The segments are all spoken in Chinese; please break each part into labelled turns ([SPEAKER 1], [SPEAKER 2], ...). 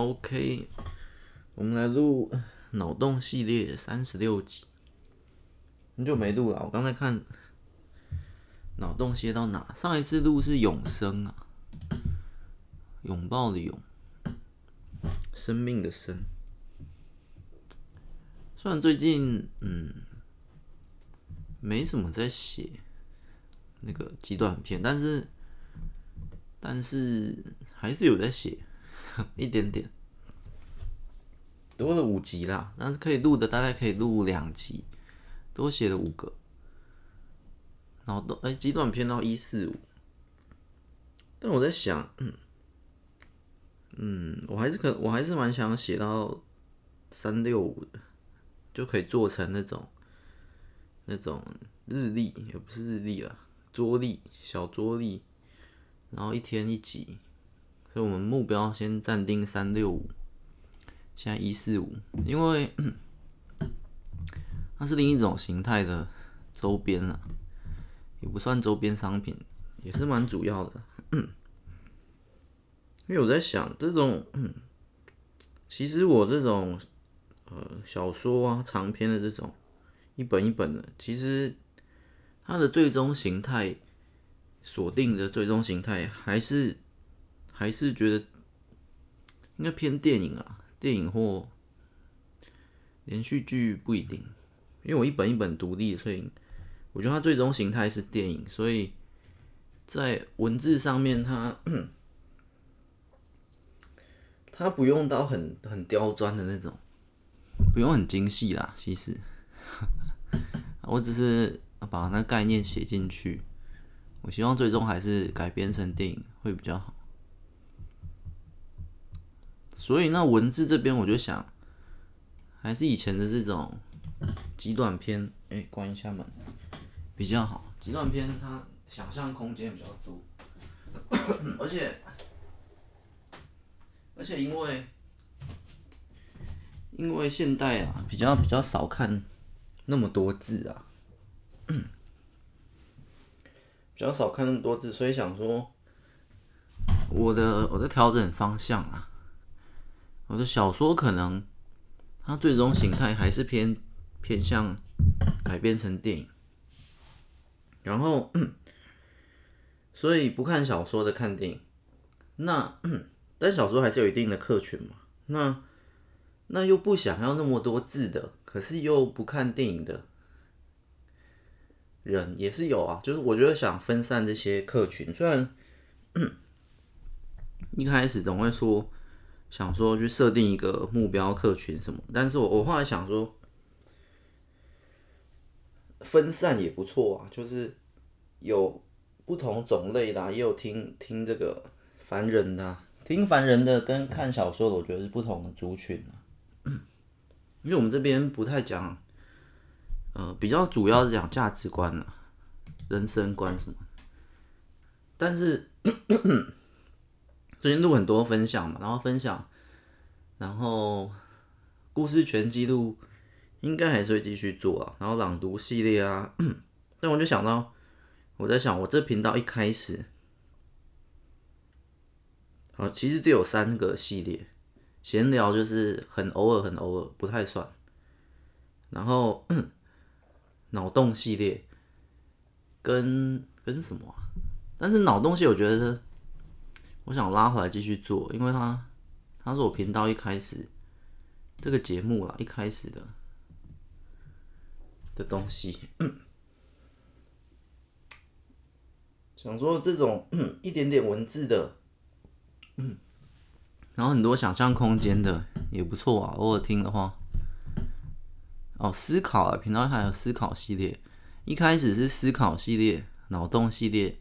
[SPEAKER 1] OK，我们来录脑洞系列三十六集，很久没录了。我刚才看脑洞写到哪？上一次录是永生啊，拥抱的拥，生命的生。虽然最近嗯没什么在写那个极短片，但是但是还是有在写。一点点，多了五集啦，但是可以录的大概可以录两集，多写了五个，然后都哎，极短篇到一四五，但我在想，嗯，嗯，我还是可，我还是蛮想写到三六五的，就可以做成那种那种日历，也不是日历啦，桌历，小桌历，然后一天一集。所以，我们目标先暂定三六五，现在一四五，因为 它是另一种形态的周边了，也不算周边商品，也是蛮主要的。因为我在想，这种 其实我这种呃小说啊长篇的这种一本一本的，其实它的最终形态锁定的最终形态还是。还是觉得应该偏电影啊，电影或连续剧不一定，因为我一本一本独立，所以我觉得它最终形态是电影，所以在文字上面它 它不用到很很刁钻的那种，不用很精细啦。其实 我只是把那概念写进去，我希望最终还是改编成电影会比较好。所以那文字这边，我就想，还是以前的这种极短篇，哎、关一下门比较好。极短篇它想象空间比较多，而且而且因为因为现代啊，比较比较少看那么多字啊，比较少看那么多字，所以想说，我的我的调整方向啊。我的小说可能，它最终形态还是偏偏向改编成电影，然后，所以不看小说的看电影，那但小说还是有一定的客群嘛，那那又不想要那么多字的，可是又不看电影的人也是有啊，就是我觉得想分散这些客群，虽然 一开始总会说。想说去设定一个目标客群什么，但是我我后来想说，分散也不错啊，就是有不同种类的，也有听听这个凡人的，听凡人的跟看小说的，我觉得是不同的族群啊。因为我们这边不太讲，呃，比较主要是讲价值观啊，人生观什么，但是。最近录很多分享嘛，然后分享，然后故事全记录应该还是会继续做啊，然后朗读系列啊，但我就想到，我在想，我这频道一开始，好，其实只有三个系列，闲聊就是很偶尔很偶尔不太算，然后 脑洞系列跟跟什么啊？但是脑洞系我觉得。我想拉回来继续做，因为他他是我频道一开始这个节目啊，一开始的的东西。想说这种一点点文字的，然后很多想象空间的也不错啊。偶尔听的话，哦，思考啊，频道还有思考系列，一开始是思考系列、脑洞系列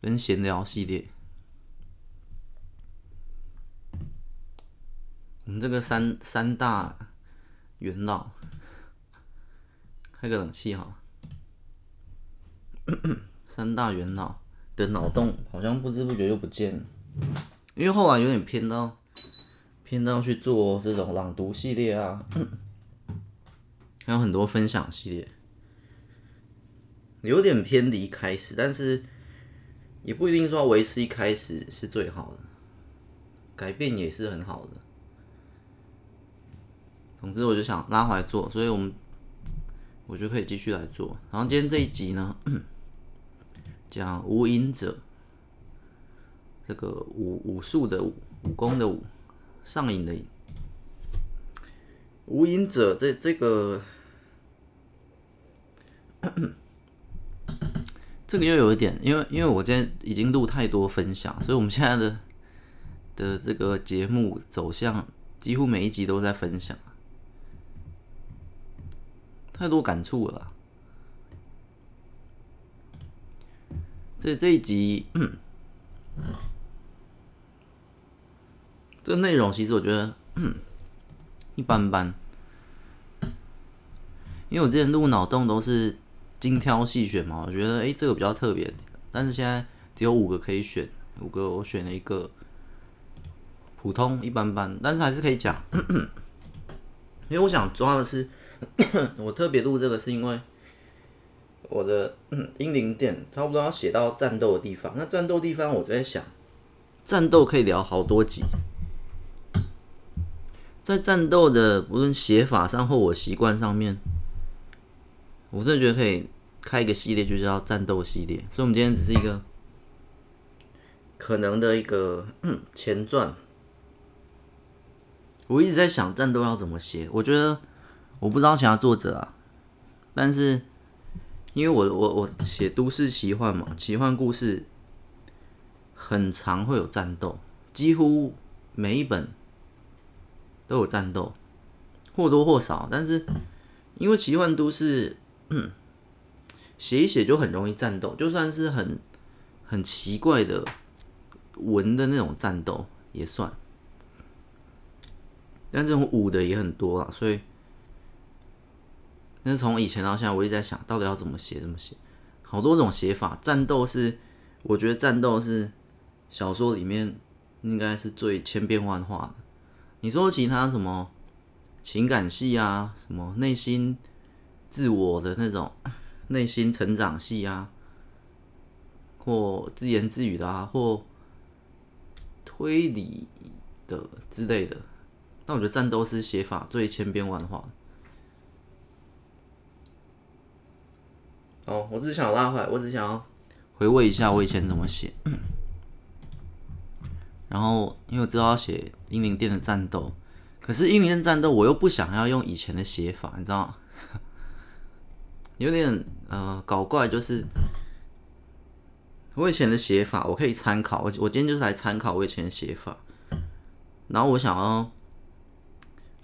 [SPEAKER 1] 跟闲聊系列。们这个三三大元老，开个冷气哈。三大元老的脑洞好像不知不觉就不见了，因为后来有点偏到偏到去做这种朗读系列啊，还有很多分享系列，有点偏离开始，但是也不一定说维持一开始是最好的，改变也是很好的。总之我就想拉回来做，所以我们我就可以继续来做。然后今天这一集呢，讲无影者，这个武武术的武，武功的武，上瘾的瘾。无影者这这个，这个又有一点，因为因为我今天已经录太多分享，所以我们现在的的这个节目走向几乎每一集都在分享。太多感触了，这这一集，嗯，这内容其实我觉得，嗯，一般般，因为我之前录脑洞都是精挑细选嘛，我觉得哎，这个比较特别，但是现在只有五个可以选，五个我选了一个普通一般般，但是还是可以讲，因为我想抓的是。我特别录这个是因为我的英灵殿差不多要写到战斗的地方。那战斗地方，我在想，战斗可以聊好多集。在战斗的无论写法上或我习惯上面，我真的觉得可以开一个系列，就叫战斗系列。所以，我们今天只是一个可能的一个前传。我一直在想战斗要怎么写，我觉得。我不知道其他作者啊，但是因为我我我写都市奇幻嘛，奇幻故事很常会有战斗，几乎每一本都有战斗，或多或少。但是因为奇幻都市，嗯，写一写就很容易战斗，就算是很很奇怪的文的那种战斗也算，但这种武的也很多啊，所以。但是从以前到现在，我一直在想到底要怎么写，怎么写，好多种写法。战斗是，我觉得战斗是小说里面应该是最千变万化的。你说其他什么情感戏啊，什么内心自我的那种内心成长戏啊，或自言自语的啊，或推理的之类的，但我觉得战斗是写法最千变万化的。哦，我只想拉回来，我只想要回味一下我以前怎么写。然后，因为我知道要写英灵殿的战斗，可是英灵殿战斗我又不想要用以前的写法，你知道吗？有点呃搞怪，就是我以前的写法我可以参考，我我今天就是来参考我以前的写法，然后我想要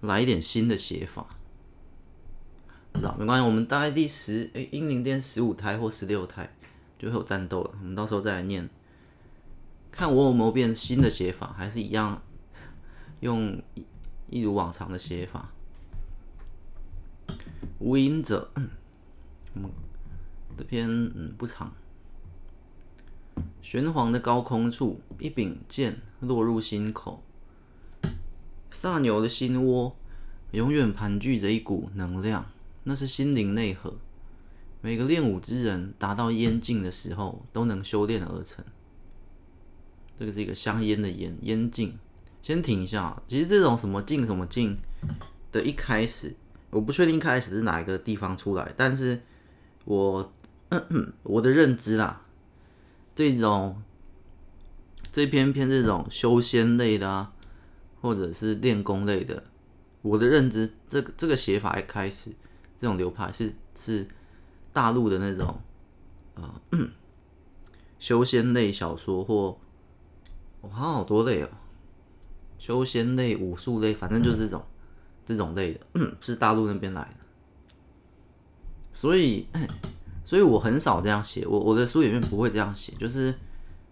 [SPEAKER 1] 来一点新的写法。不知道没关系，我们大概第十哎，英灵殿十五胎或十六胎就会有战斗了。我们到时候再来念，看我有没有变新的写法，还是一样用一一如往常的写法。无影者，嗯，这篇嗯不长。玄黄的高空处，一柄剑落入心口，萨牛的心窝永远盘踞着一股能量。那是心灵内核，每个练武之人达到烟境的时候，都能修炼而成。这个是一个香烟的烟，烟境。先停一下，其实这种什么境什么境的一开始，我不确定开始是哪一个地方出来，但是我 我的认知啦，这种这篇篇这种修仙类的啊，或者是练功类的，我的认知，这个这个写法一开始。这种流派是是大陆的那种啊、呃，修仙类小说或我，好，好多类哦，修仙类、武术类，反正就是这种这种类的，是大陆那边来的。所以，所以我很少这样写，我我的书里面不会这样写，就是，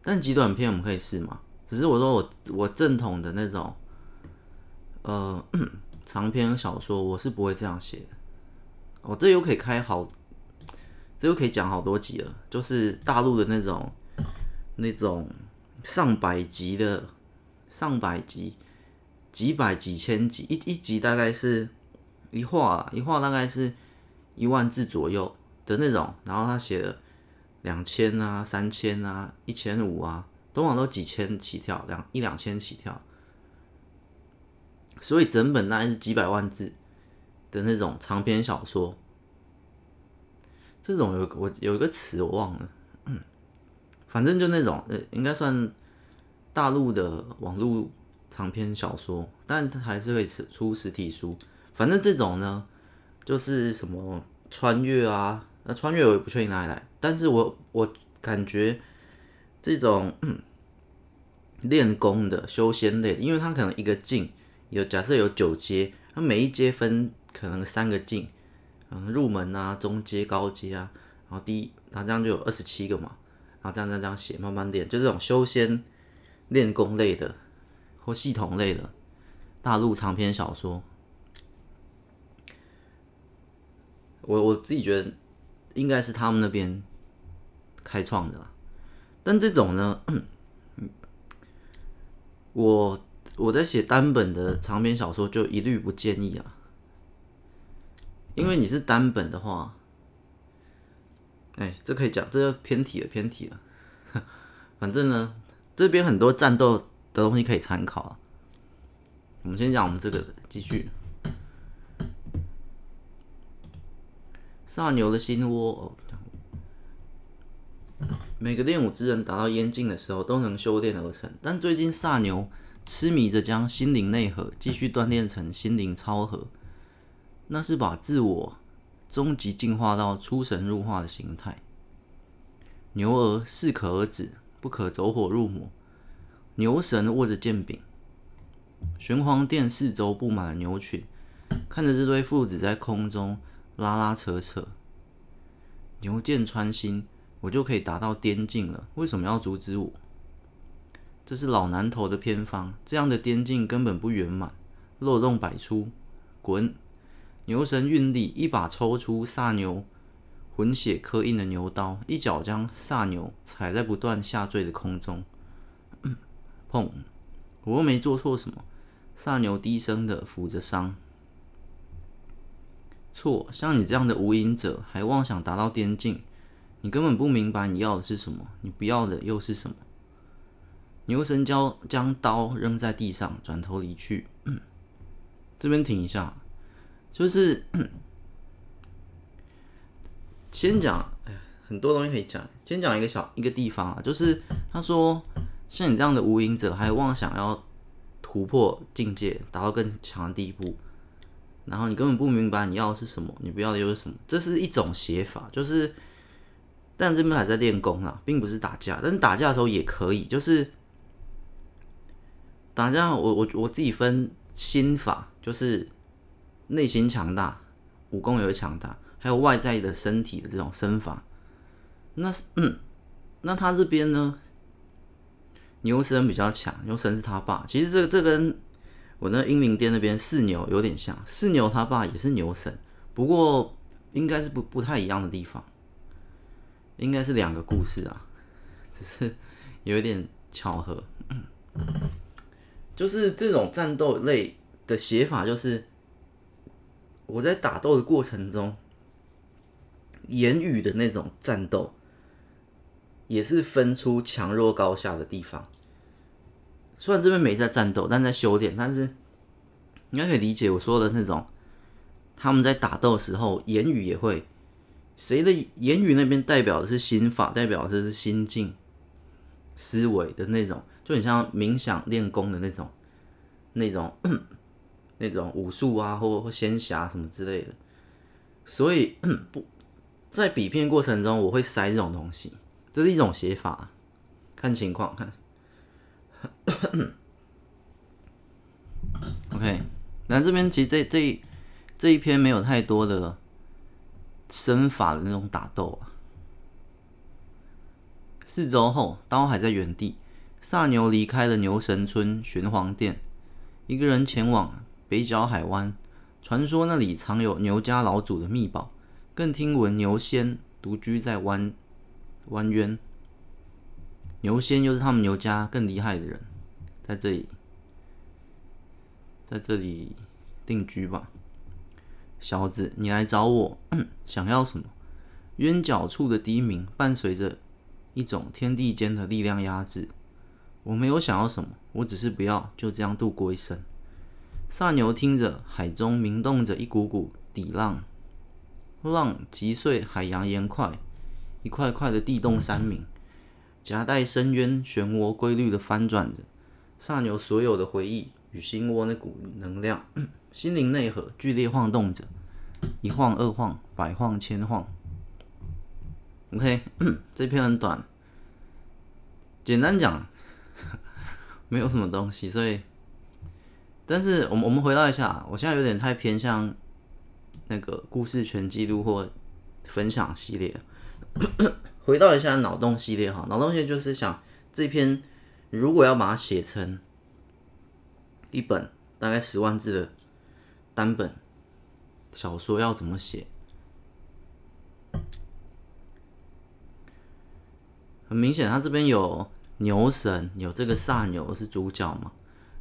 [SPEAKER 1] 但极短篇我们可以试嘛。只是我说我我正统的那种呃 长篇小说，我是不会这样写的。哦、这又可以开好，这又可以讲好多集了。就是大陆的那种，那种上百集的，上百集，几百几千集，一一集大概是一画，一画大概是一万字左右的那种。然后他写了两千啊、三千啊、一千五啊，通常都几千起跳，两一两千起跳。所以整本大概是几百万字。的那种长篇小说。这种有我有一个词我忘了，反正就那种呃，应该算大陆的网络长篇小说，但它还是会出实体书。反正这种呢，就是什么穿越啊，那穿越我也不确定哪里来，但是我我感觉这种练功的修仙类的，因为它可能一个境有假设有九阶，它每一阶分可能三个境。嗯，入门啊，中阶、高阶啊，然后第一，然后这样就有二十七个嘛，然后这样这样这样写，慢慢练，就这种修仙练功类的或系统类的大陆长篇小说，我我自己觉得应该是他们那边开创的，但这种呢，我我在写单本的长篇小说就一律不建议啊。因为你是单本的话，哎，这可以讲，这个偏题了，偏题了。反正呢，这边很多战斗的东西可以参考。我们先讲我们这个，继续。萨牛的心窝哦，每个练武之人达到烟境的时候都能修炼而成，但最近萨牛痴迷着将心灵内核继续锻炼成心灵超核。那是把自我终极进化到出神入化的形态。牛儿适可而止，不可走火入魔。牛神握着剑柄，玄黄殿四周布满了牛群，看着这对父子在空中拉拉扯扯。牛剑穿心，我就可以达到颠境了。为什么要阻止我？这是老南头的偏方，这样的颠境根本不圆满，漏洞百出。滚！牛神运力，一把抽出萨牛魂血刻印的牛刀，一脚将萨牛踩在不断下坠的空中。砰！我又没做错什么。萨牛低声的抚着伤。错，像你这样的无影者，还妄想达到边境，你根本不明白你要的是什么，你不要的又是什么。牛神将将刀扔在地上，转头离去。这边停一下。就是先讲，哎呀，很多东西可以讲。先讲一个小一个地方啊，就是他说，像你这样的无影者，还妄想要突破境界，达到更强的地步，然后你根本不明白你要的是什么，你不要的又是什么，这是一种写法。就是，但这边还在练功啊，并不是打架。但是打架的时候也可以，就是打架，我我我自己分心法，就是。内心强大，武功也会强大，还有外在的身体的这种身法。那嗯，那他这边呢？牛神比较强，牛神是他爸。其实这这跟我那英灵殿那边四牛有点像，四牛他爸也是牛神，不过应该是不不太一样的地方，应该是两个故事啊，只是有一点巧合。就是这种战斗类的写法，就是。我在打斗的过程中，言语的那种战斗，也是分出强弱高下的地方。虽然这边没在战斗，但在修炼，但是应该可以理解我说的那种，他们在打斗的时候，言语也会，谁的言语那边代表的是心法，代表的是心境、思维的那种，就很像冥想练功的那种，那种。那种武术啊，或或仙侠什么之类的，所以不在比拼过程中，我会塞这种东西，这是一种写法，看情况看。OK，那这边其实这这这一篇没有太多的身法的那种打斗啊。四周后，刀还在原地，萨牛离开了牛神村玄黄殿，一个人前往。北角海湾，传说那里藏有牛家老祖的秘宝，更听闻牛仙独居在湾湾渊。牛仙又是他们牛家更厉害的人，在这里，在这里定居吧。小子，你来找我，想要什么？渊角处的低鸣伴随着一种天地间的力量压制。我没有想要什么，我只是不要就这样度过一生。萨牛听着，海中鸣动着一股股底浪，浪击碎海洋岩块，一块块的地动山鸣，夹带深渊漩涡规律的翻转着。萨牛所有的回忆与心窝那股能量，心灵内核剧烈晃动着，一晃二晃，百晃千晃。OK，这篇很短，简单讲，没有什么东西，所以，但是我们我们回到一下，我现在有点太偏向那个故事全记录或分享系列，回到一下脑洞系列哈，脑洞系列就是想这篇如果要把它写成一本大概十万字的单本小说，要怎么写？很明显，他这边有牛神，有这个萨牛是主角嘛，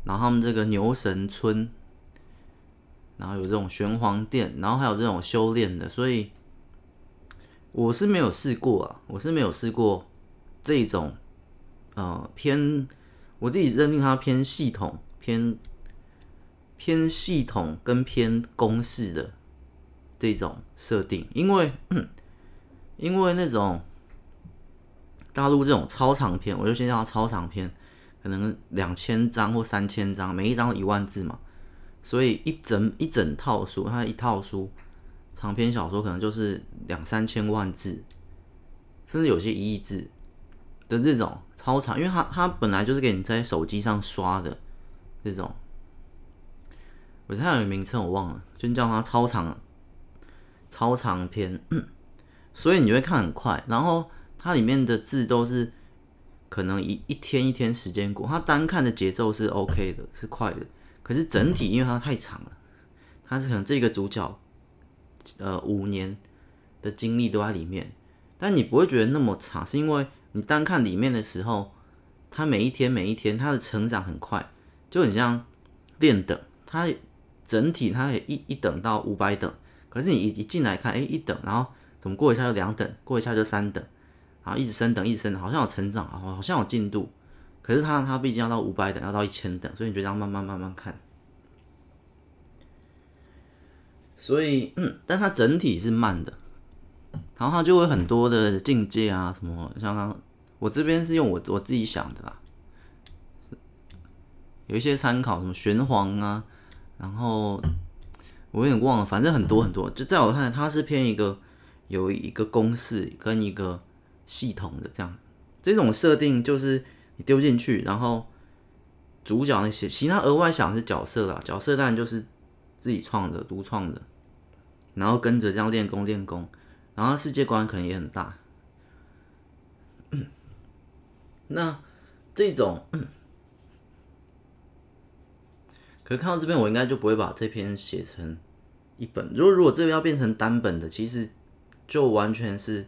[SPEAKER 1] 然后他们这个牛神村，然后有这种玄黄殿，然后还有这种修炼的，所以我是没有试过啊，我是没有试过这种呃偏，我自己认定它偏系统、偏偏系统跟偏公式的这种设定，因为因为那种。大陆这种超长篇，我就先叫它超长篇，可能两千章或三千章，每一张一万字嘛，所以一整一整套书，它一套书长篇小说可能就是两三千万字，甚至有些一亿字的这种超长，因为它它本来就是给你在手机上刷的这种，我现在有个名称我忘了，就叫它超长超长篇，所以你会看很快，然后。它里面的字都是可能一一天一天时间过，它单看的节奏是 OK 的，是快的。可是整体因为它太长了，它是可能这个主角呃五年的经历都在里面，但你不会觉得那么长，是因为你单看里面的时候，他每一天每一天他的成长很快，就很像练等，他整体他也一一等到五百等，可是你一一进来看，哎一等，然后怎么过一下就两等，过一下就三等。然后一直升等，一直升等，好像有成长啊，好像有进度。可是他他毕竟要到五百等，要到一千等，所以你就这样慢慢慢慢看。所以，嗯，但它整体是慢的，然后它就会很多的境界啊，什么像刚我这边是用我我自己想的啦，有一些参考，什么玄黄啊，然后我有点忘了，反正很多很多。就在我看来，它是偏一个有一个公式跟一个。系统的这样子，这种设定就是你丢进去，然后主角那些其他额外想的是角色啦，角色当然就是自己创的、独创的，然后跟着这样练功练功，然后世界观可能也很大。那这种，可是看到这边，我应该就不会把这篇写成一本。如果如果这个要变成单本的，其实就完全是。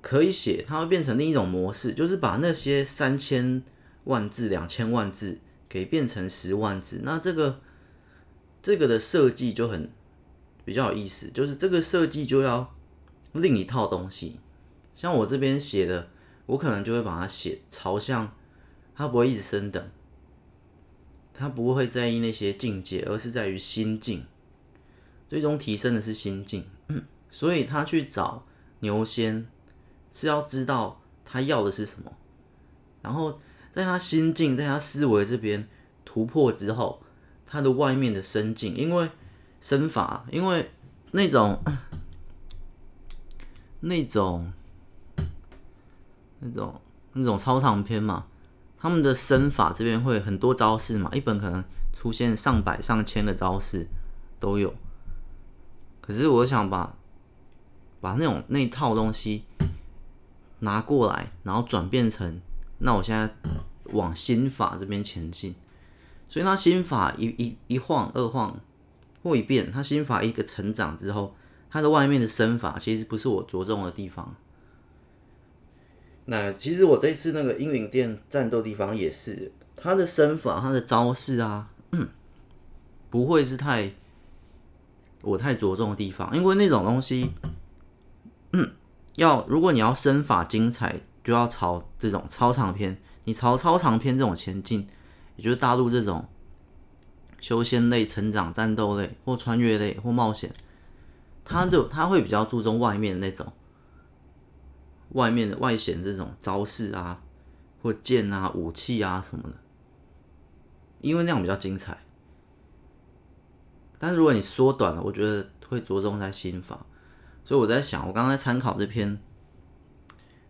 [SPEAKER 1] 可以写，它会变成另一种模式，就是把那些三千万字、两千万字给变成十万字。那这个这个的设计就很比较有意思，就是这个设计就要另一套东西。像我这边写的，我可能就会把它写朝向，它不会一直升等，它不会在意那些境界，而是在于心境。最终提升的是心境，所以他去找牛仙。是要知道他要的是什么，然后在他心境、在他思维这边突破之后，他的外面的身境，因为身法，因为那种那种那种那种超长篇嘛，他们的身法这边会很多招式嘛，一本可能出现上百上千的招式都有，可是我想把把那种那套东西。拿过来，然后转变成，那我现在往心法这边前进，所以他心法一一一晃二晃或一变，他心法一个成长之后，他的外面的身法其实不是我着重的地方。那其实我这次那个英灵殿战斗地方也是，他的身法、他的招式啊，不会是太我太着重的地方，因为那种东西，嗯。要如果你要身法精彩，就要朝这种超长篇。你朝超长篇这种前进，也就是大陆这种修仙类、成长、战斗类或穿越类或冒险，他就他会比较注重外面的那种，外面的外显这种招式啊，或剑啊、武器啊什么的，因为那样比较精彩。但是如果你缩短了，我觉得会着重在心法。所以我在想，我刚才参考这篇，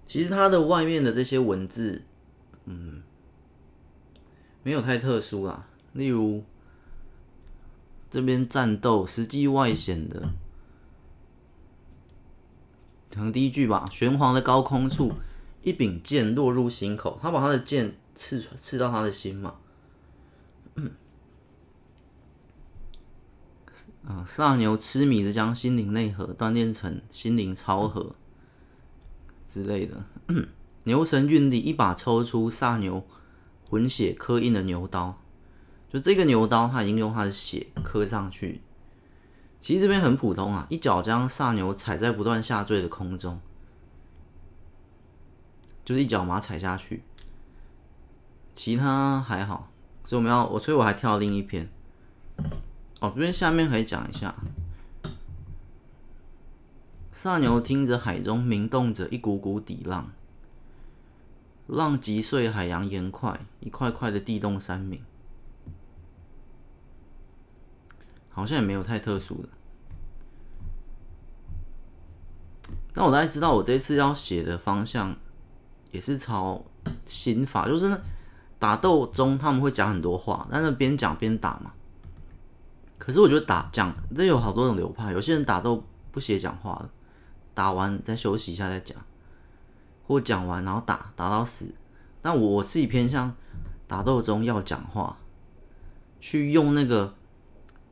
[SPEAKER 1] 其实它的外面的这些文字，嗯，没有太特殊啊。例如这边战斗实际外显的，可能第一句吧，玄黄的高空处，一柄剑落入心口，他把他的剑刺刺到他的心嘛。啊，萨牛痴迷的将心灵内核锻炼成心灵超核之类的。牛神运力，一把抽出萨牛魂血刻印的牛刀，就这个牛刀，他已经用他的血刻上去。其实这边很普通啊，一脚将萨牛踩在不断下坠的空中，就是一脚把它踩下去。其他还好，所以我们要我，所以我还跳另一篇。哦，这边下面可以讲一下，萨牛听着海中鸣动着一股股底浪，浪击碎海洋岩块，一块块的地动山鸣，好像也没有太特殊的。但我大概知道，我这次要写的方向也是朝心法，就是打斗中他们会讲很多话，但是边讲边打嘛。可是我觉得打讲这有好多种流派，有些人打斗不写讲话的，打完再休息一下再讲，或讲完然后打打到死。但我我自己偏向打斗中要讲话，去用那个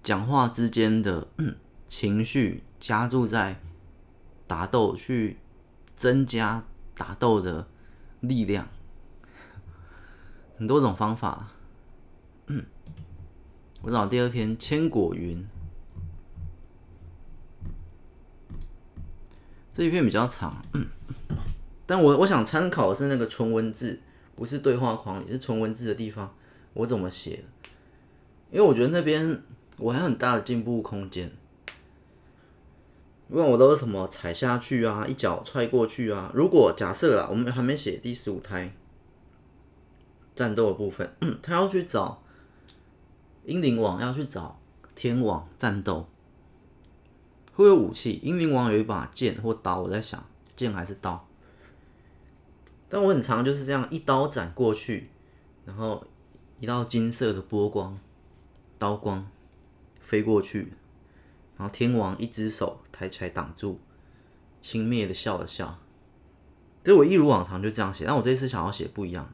[SPEAKER 1] 讲话之间的情绪加注在打斗，去增加打斗的力量，很多种方法。我找第二篇《千果云》，这一篇比较长，但我我想参考的是那个纯文字，不是对话框，也是纯文字的地方，我怎么写的？因为我觉得那边我还有很大的进步空间。因为我都是什么踩下去啊，一脚踹过去啊。如果假设啦，我们还没写第十五胎战斗的部分，他要去找。英灵王要去找天王战斗，会有武器。英灵王有一把剑或刀，我在想剑还是刀。但我很常就是这样一刀斩过去，然后一道金色的波光、刀光飞过去，然后天王一只手抬起来挡住，轻蔑的笑了笑。这我一如往常就这样写，但我这次想要写不一样。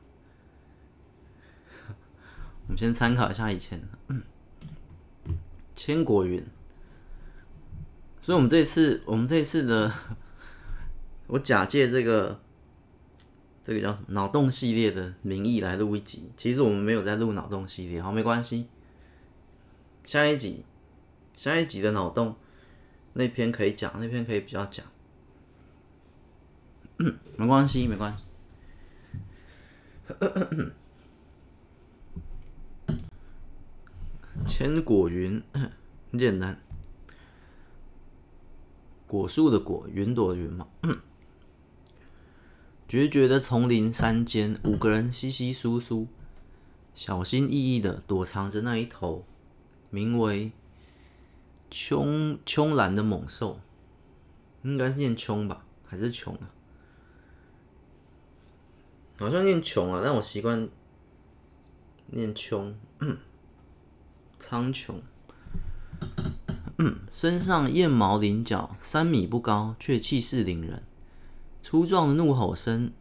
[SPEAKER 1] 我们先参考一下以前的《千果云》，所以我们这次，我们这次的，我假借这个这个叫什么脑洞系列的名义来录一集。其实我们没有在录脑洞系列，好，没关系。下一集，下一集的脑洞那篇可以讲，那篇可以比较讲。没关系，没关系。千果云 很简单，果树的果，云朵的云嘛。决绝的丛林山间，五个人稀稀疏疏，小心翼翼的躲藏着那一头名为慵慵懒的猛兽，应该是念慵吧，还是穷啊？好像念穷啊，但我习惯念慵。苍穹，身上艳毛鳞角，三米不高，却气势凌人。粗壮的怒吼声，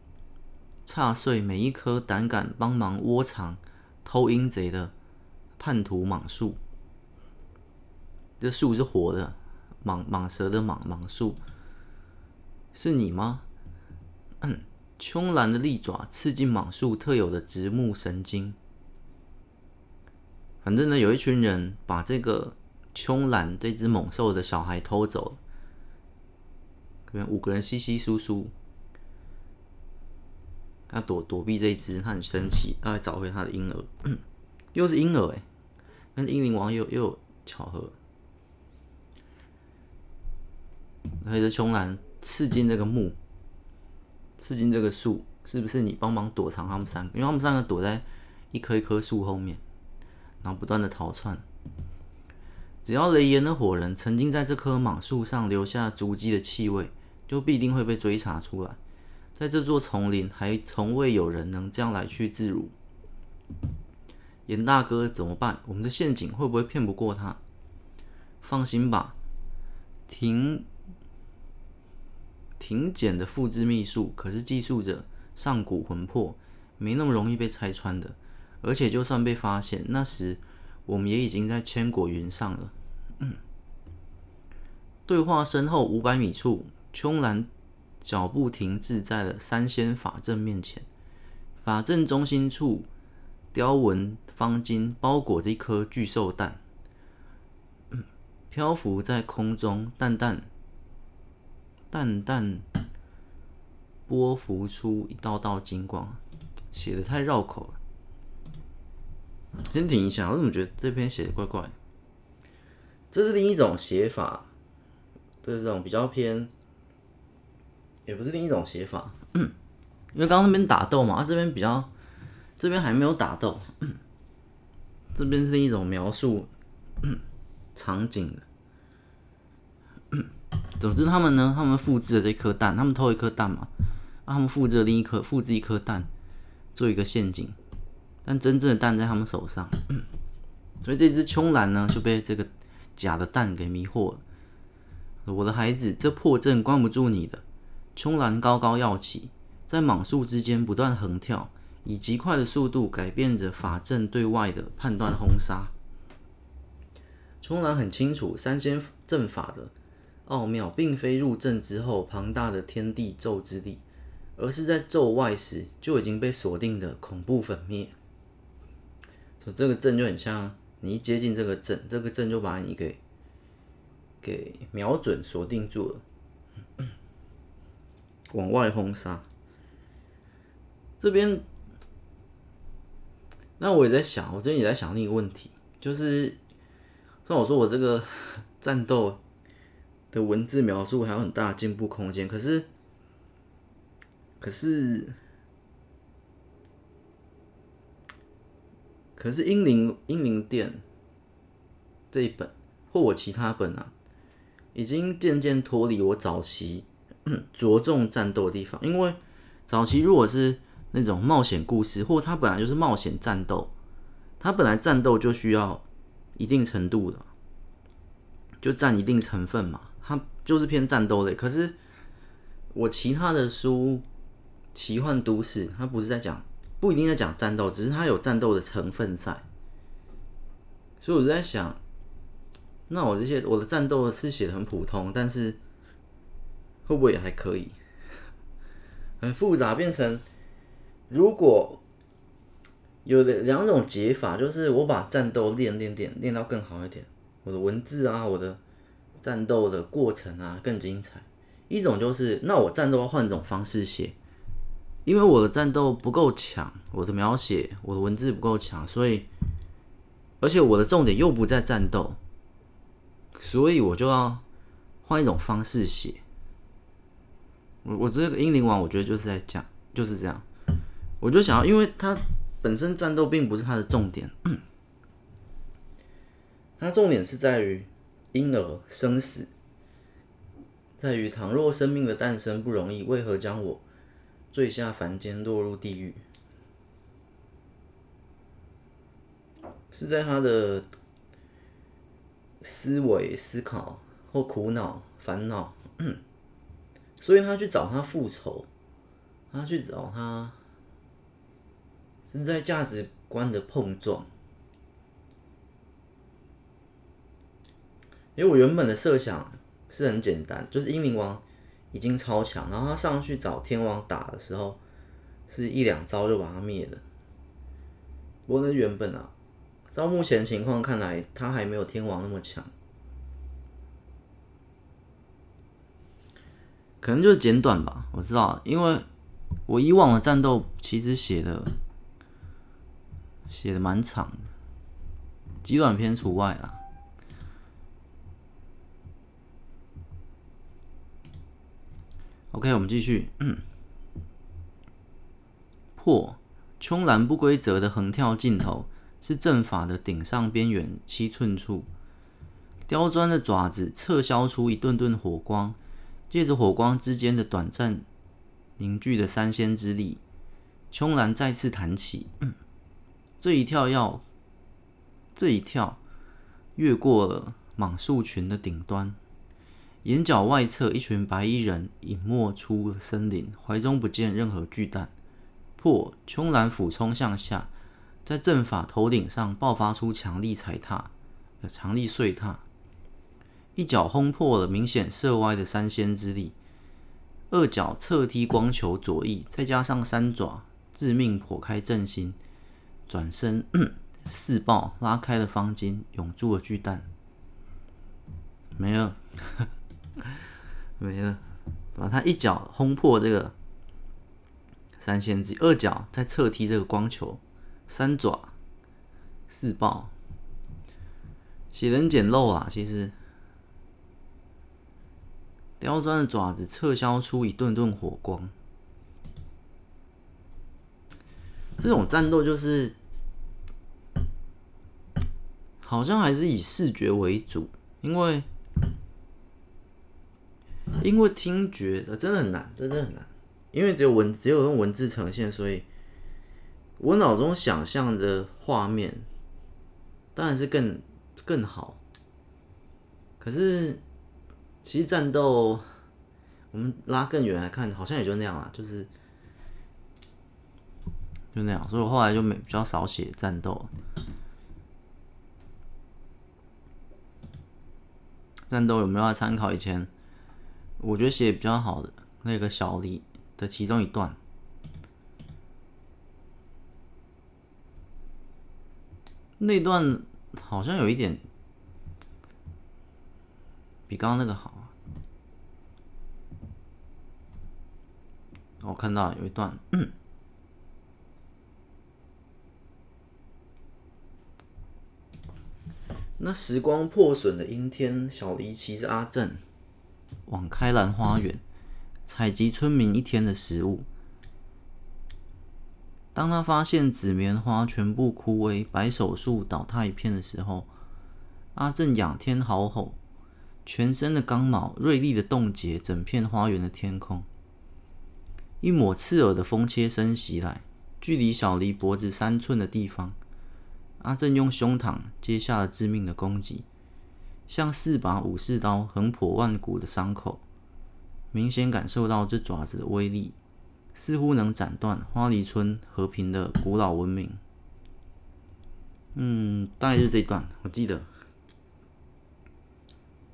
[SPEAKER 1] 岔碎每一棵胆敢帮忙窝藏偷阴贼的叛徒蟒树。这树是活的，蟒蟒蛇的蟒蟒树，是你吗？嗯，慵懒的利爪刺进蟒树特有的直目神经。反正呢，有一群人把这个凶懒这只猛兽的小孩偷走了，可能五个人稀稀疏疏，他躲躲避这一只，他很生气，他要找回他的婴儿，又是婴儿哎，跟英灵王又又有巧合。那一只穹蓝刺进这个木，刺进这个树，是不是你帮忙躲藏他们三个？因为他们三个躲在一棵一棵树后面，然后不断的逃窜。只要雷炎的火人曾经在这棵蟒树上留下足迹的气味，就必定会被追查出来。在这座丛林，还从未有人能这样来去自如。严大哥怎么办？我们的陷阱会不会骗不过他？放心吧，停。挺简的复制秘术，可是记述着上古魂魄，没那么容易被拆穿的。而且就算被发现，那时我们也已经在千果云上了。对话身后五百米处，秋兰脚步停滞在了三仙法阵面前。法阵中心处，雕纹方巾包裹着一颗巨兽蛋，漂浮在空中，淡淡。淡淡波浮出一道道金光，写的太绕口了。先停一下，我怎么觉得这篇写的怪怪？这是另一种写法，这是这种比较偏，也不是另一种写法，因为刚刚那边打斗嘛，啊这边比较，这边还没有打斗，这边是另一种描述场景的。总之，他们呢，他们复制了这颗蛋，他们偷一颗蛋嘛，啊，他们复制了另一颗，复制一颗蛋，做一个陷阱，但真正的蛋在他们手上，所以这只慵懒呢就被这个假的蛋给迷惑了。我的孩子，这破阵关不住你的。慵懒高高跃起，在蟒树之间不断横跳，以极快的速度改变着法阵对外的判断轰杀。慵懒很清楚三仙阵法的。奥妙并非入阵之后庞大的天地咒之力，而是在咒外时就已经被锁定的恐怖粉灭。所以这个阵就很像你一接近这个阵，这个阵就把你给给瞄准锁定住了，往外轰杀。这边，那我也在想，我最近也在想另一个问题，就是虽然我说我这个战斗。的文字描述还有很大的进步空间，可是，可是，可是英灵英灵殿这一本或我其他本啊，已经渐渐脱离我早期 着重战斗的地方，因为早期如果是那种冒险故事，或它本来就是冒险战斗，它本来战斗就需要一定程度的，就占一定成分嘛。它就是偏战斗类，可是我其他的书，奇幻都市，它不是在讲，不一定在讲战斗，只是它有战斗的成分在。所以我就在想，那我这些我的战斗是写的很普通，但是会不会也还可以？很复杂，变成如果有的两种解法，就是我把战斗练练练练到更好一点，我的文字啊，我的。战斗的过程啊更精彩。一种就是，那我战斗要换种方式写，因为我的战斗不够强，我的描写、我的文字不够强，所以，而且我的重点又不在战斗，所以我就要换一种方式写。我我这个英灵王，我觉得就是在讲，就是这样。我就想要，因为它本身战斗并不是它的重点，它重点是在于。婴儿生死在于，倘若生命的诞生不容易，为何将我坠下凡间，落入地狱？是在他的思维、思考或苦恼、烦恼，所以他去找他复仇，他去找他，是在价值观的碰撞。因为我原本的设想是很简单，就是英灵王已经超强，然后他上去找天王打的时候，是一两招就把他灭了。不过那原本啊，照目前情况看来，他还没有天王那么强，可能就是简短吧。我知道，因为我以往的战斗其实写的写的蛮长的。极短篇除外啦。OK，我们继续。嗯、破慵懒不规则的横跳镜头，是阵法的顶上边缘七寸处。刁钻的爪子侧削出一顿顿火光，借着火光之间的短暂凝聚的三仙之力，穹蓝再次弹起。嗯、这一跳要，这一跳越过了蟒树群的顶端。眼角外侧，一群白衣人隐没出森林，怀中不见任何巨蛋。破慵懒俯冲向下，在阵法头顶上爆发出强力踩踏，呃，强力碎踏，一脚轰破了明显射歪的三仙之力，二脚侧踢光球左翼，再加上三爪致命破开阵心，转身四爆拉开了方巾，永住了巨蛋，没了。没了，把他一脚轰破这个三仙子，二脚再侧踢这个光球，三爪四爆，写得很简陋啊！其实，刁钻的爪子撤销出一顿顿火光，这种战斗就是好像还是以视觉为主，因为。因为听觉真的很难，真的很难。因为只有文，只有用文字呈现，所以我脑中想象的画面当然是更更好。可是其实战斗，我们拉更远来看，好像也就那样啊，就是就那样。所以我后来就没比较少写战斗。战斗有没有要参考以前？我觉得写比较好的那个小李的其中一段，那段好像有一点比刚刚那个好。我看到有一段，那时光破损的阴天，小黎骑着阿正。往开兰花园采集村民一天的食物。当他发现紫棉花全部枯萎，白手树倒塌一片的时候，阿正仰天嚎吼，全身的钢毛锐利的冻结整片花园的天空。一抹刺耳的风切声袭来，距离小黎脖子三寸的地方，阿正用胸膛接下了致命的攻击。像四把武士刀横破万古的伤口，明显感受到这爪子的威力，似乎能斩断花梨村和平的古老文明。嗯，大概就是这一段，我记得。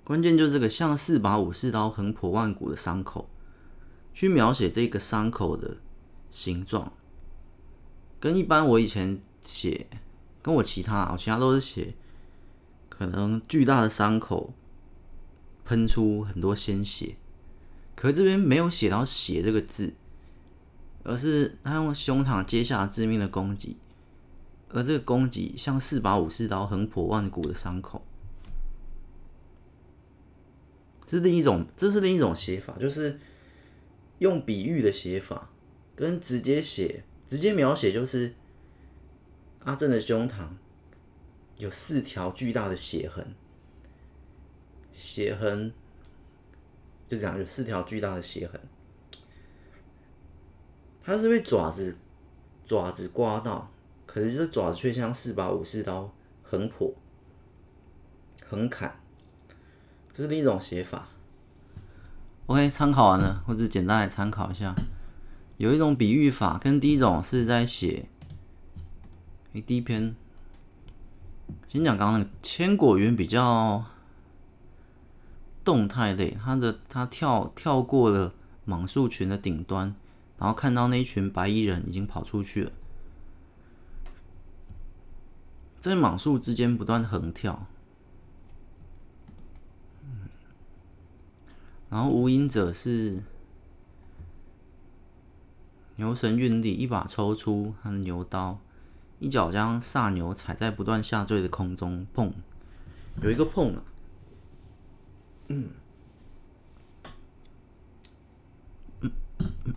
[SPEAKER 1] 关键就是这个像四把武士刀横破万古的伤口，去描写这个伤口的形状，跟一般我以前写，跟我其他，我其他都是写。可能巨大的伤口喷出很多鲜血，可这边没有写到“血”这个字，而是他用胸膛接下致命的攻击，而这个攻击像四把武士刀横破万骨的伤口，这是另一种，这是另一种写法，就是用比喻的写法，跟直接写、直接描写，就是阿正的胸膛。有四条巨大的血痕，血痕就这样，有四条巨大的血痕。它是被爪子爪子刮到，可是这爪子却像四把武士刀横破、横砍，这是另一种写法。OK，参考完了，或者简单来参考一下。有一种比喻法，跟第一种是在写，第一篇。先讲刚刚那个千果园比较动态类，他的他跳跳过了蟒树群的顶端，然后看到那一群白衣人已经跑出去了，在蟒树之间不断横跳，然后无影者是牛神运力一把抽出他的牛刀。一脚将萨牛踩在不断下坠的空中，砰，有一个砰啊，嗯，嗯嗯，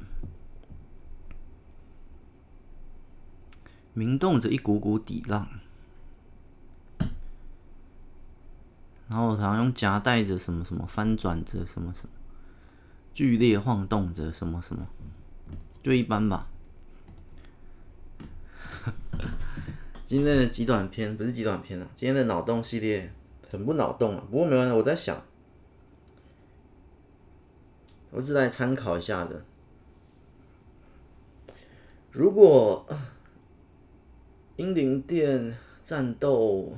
[SPEAKER 1] 鸣动着一股股底浪，然后好像用夹带着什么什么翻转着什么什么，剧烈晃动着什么什么，就一般吧。今天的极短篇不是极短篇啊，今天的脑洞系列很不脑洞啊。不过没关系，我在想，我是来参考一下的。如果英灵殿战斗，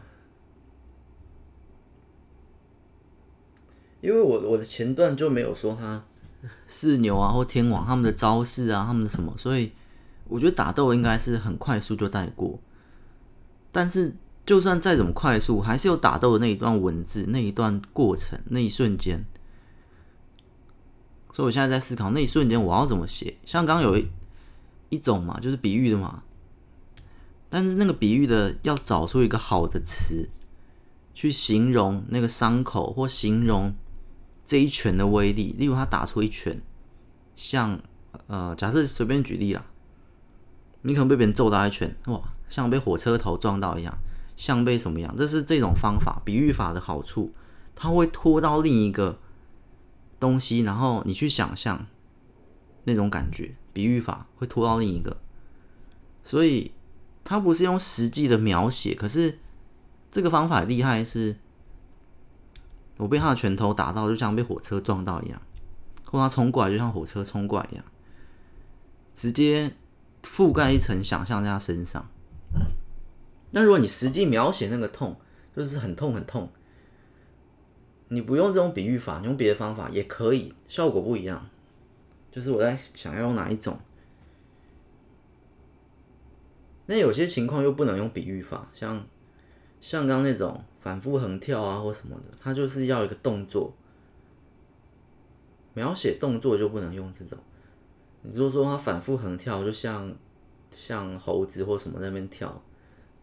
[SPEAKER 1] 因为我我的前段就没有说他四牛啊或天王他们的招式啊，他们的什么，所以我觉得打斗应该是很快速就带过。但是，就算再怎么快速，还是有打斗的那一段文字，那一段过程，那一瞬间。所以我现在在思考，那一瞬间我要怎么写？像刚有一一种嘛，就是比喻的嘛。但是那个比喻的要找出一个好的词，去形容那个伤口，或形容这一拳的威力。例如他打出一拳，像呃，假设随便举例啦，你可能被别人揍他一拳，哇！像被火车头撞到一样，像被什么样？这是这种方法，比喻法的好处，它会拖到另一个东西，然后你去想象那种感觉。比喻法会拖到另一个，所以它不是用实际的描写，可是这个方法厉害是，我被他的拳头打到，就像被火车撞到一样，或他冲过来，就像火车冲过来一样，直接覆盖一层想象在他身上。那如果你实际描写那个痛，就是很痛很痛，你不用这种比喻法，用别的方法也可以，效果不一样。就是我在想要用哪一种。那有些情况又不能用比喻法，像像刚那种反复横跳啊或什么的，它就是要一个动作，描写动作就不能用这种。你如果说它反复横跳，就像像猴子或什么在那边跳。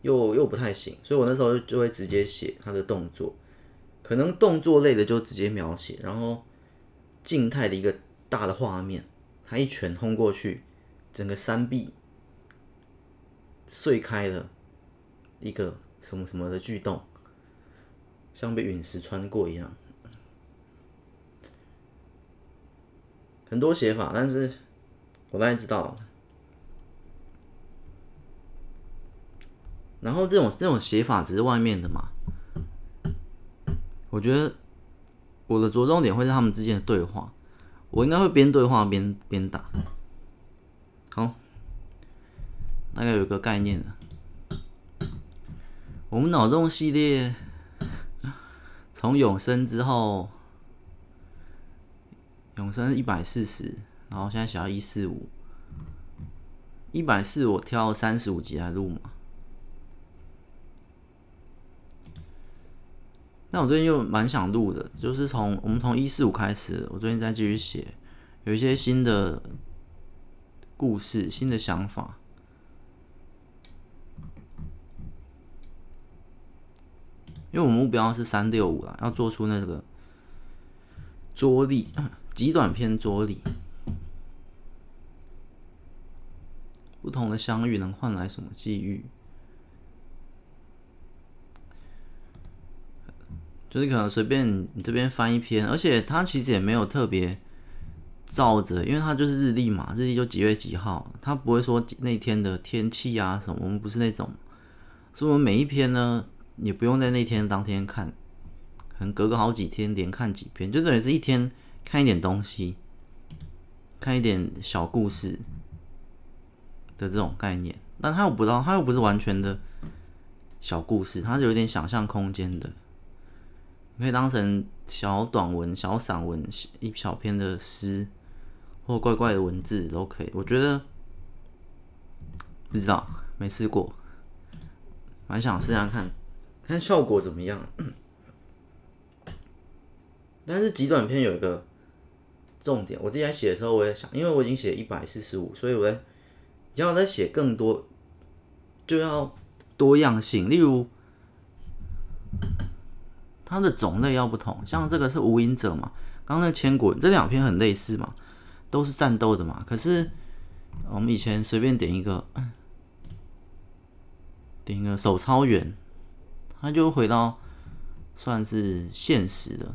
[SPEAKER 1] 又又不太行，所以我那时候就会直接写他的动作，可能动作类的就直接描写，然后静态的一个大的画面，他一拳轰过去，整个山壁碎开了，一个什么什么的巨洞，像被陨石穿过一样，很多写法，但是我大概知道。然后这种这种写法只是外面的嘛，我觉得我的着重点会在他们之间的对话，我应该会边对话边边打，好，大概有一个概念了。我们脑洞系列 从永生之后，永生一百四十，然后现在写到一四五，一百四我挑三十五集来录嘛。那我最近又蛮想录的，就是从我们从一四五开始，我最近在继续写，有一些新的故事、新的想法。因为我们目标是三六五啦，要做出那个桌力，极短篇桌力，不同的相遇能换来什么际遇？就是可能随便你这边翻一篇，而且它其实也没有特别照着，因为它就是日历嘛，日历就几月几号，它不会说那天的天气啊什么，我们不是那种，所以我们每一篇呢也不用在那天当天看，可能隔个好几天连看几篇，就等于是一天看一点东西，看一点小故事的这种概念，但它又不到，它又不是完全的小故事，它是有点想象空间的。可以当成小短文、小散文、一小篇的诗，或怪怪的文字都可以。我觉得不知道，没试过，蛮想试下看，看效果怎么样。但是极短篇有一个重点，我自己在写的时候，我也想，因为我已经写一百四十五，所以我在，要再写更多，就要多样性，例如它的种类要不同，像这个是无影者嘛，刚刚那千古这两篇很类似嘛，都是战斗的嘛。可是我们以前随便点一个，点一个手抄员，他就回到算是现实的。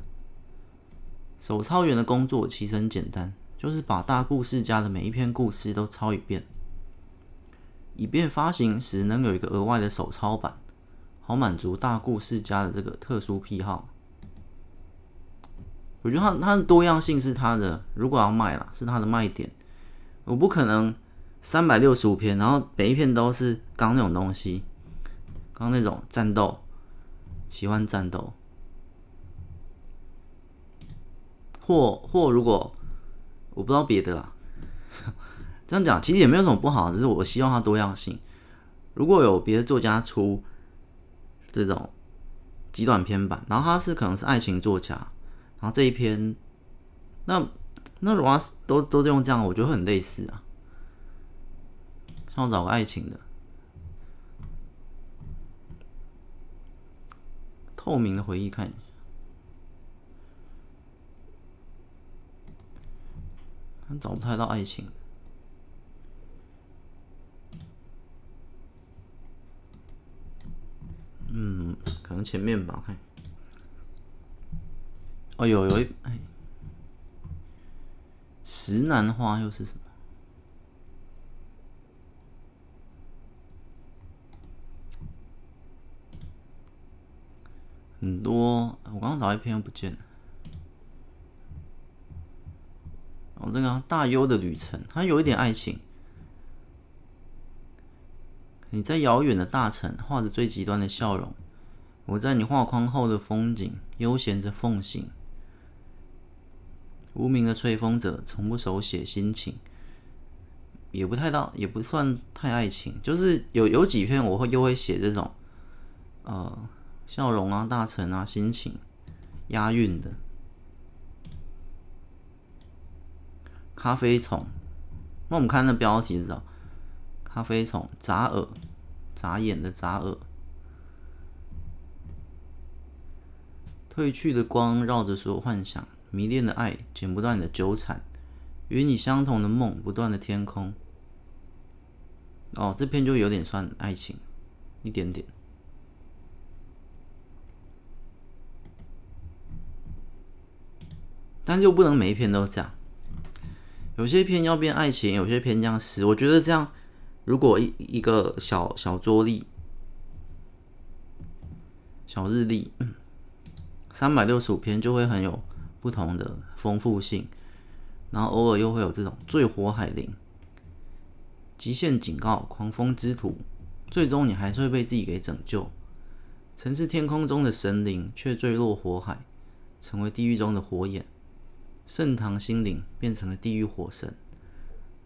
[SPEAKER 1] 手抄员的工作其实很简单，就是把大故事家的每一篇故事都抄一遍。以便发行时能有一个额外的手抄版，好满足大故事家的这个特殊癖好。我觉得它它的多样性是它的，如果要卖啦，是它的卖点。我不可能三百六十五篇，然后每一篇都是刚那种东西，刚那种战斗、奇幻战斗，或或如果我不知道别的啊。这样讲其实也没有什么不好，只是我希望它多样性。如果有别的作家出这种极短篇版，然后他是可能是爱情作家，然后这一篇，那那如果都都是用这样，我觉得很类似啊。像我找个爱情的，透明的回忆看一下，找不太到爱情。嗯，可能前面吧，看。哦，有有一哎，石楠花又是什么？很多，我刚刚找一篇又不见了。哦，这个大优的旅程，它有一点爱情。你在遥远的大城画着最极端的笑容，我在你画框后的风景悠闲着奉行。无名的吹风者从不手写心情，也不太到，也不算太爱情，就是有有几篇我会又会写这种，呃，笑容啊、大城啊、心情押韵的。咖啡虫，那我们看那标题知道。咖啡虫，眨耳，眨眼的眨耳。褪去的光绕着所有幻想，迷恋的爱剪不断的纠缠，与你相同的梦不断的天空。哦，这篇就有点算爱情，一点点。但就不能每一篇都这样，有些篇要变爱情，有些篇这样死。我觉得这样。如果一一个小小桌历、小日历，三百六十五篇就会很有不同的丰富性，然后偶尔又会有这种坠火海灵、极限警告、狂风之徒，最终你还是会被自己给拯救。曾是天空中的神灵，却坠落火海，成为地狱中的火眼；盛唐心灵变成了地狱火神，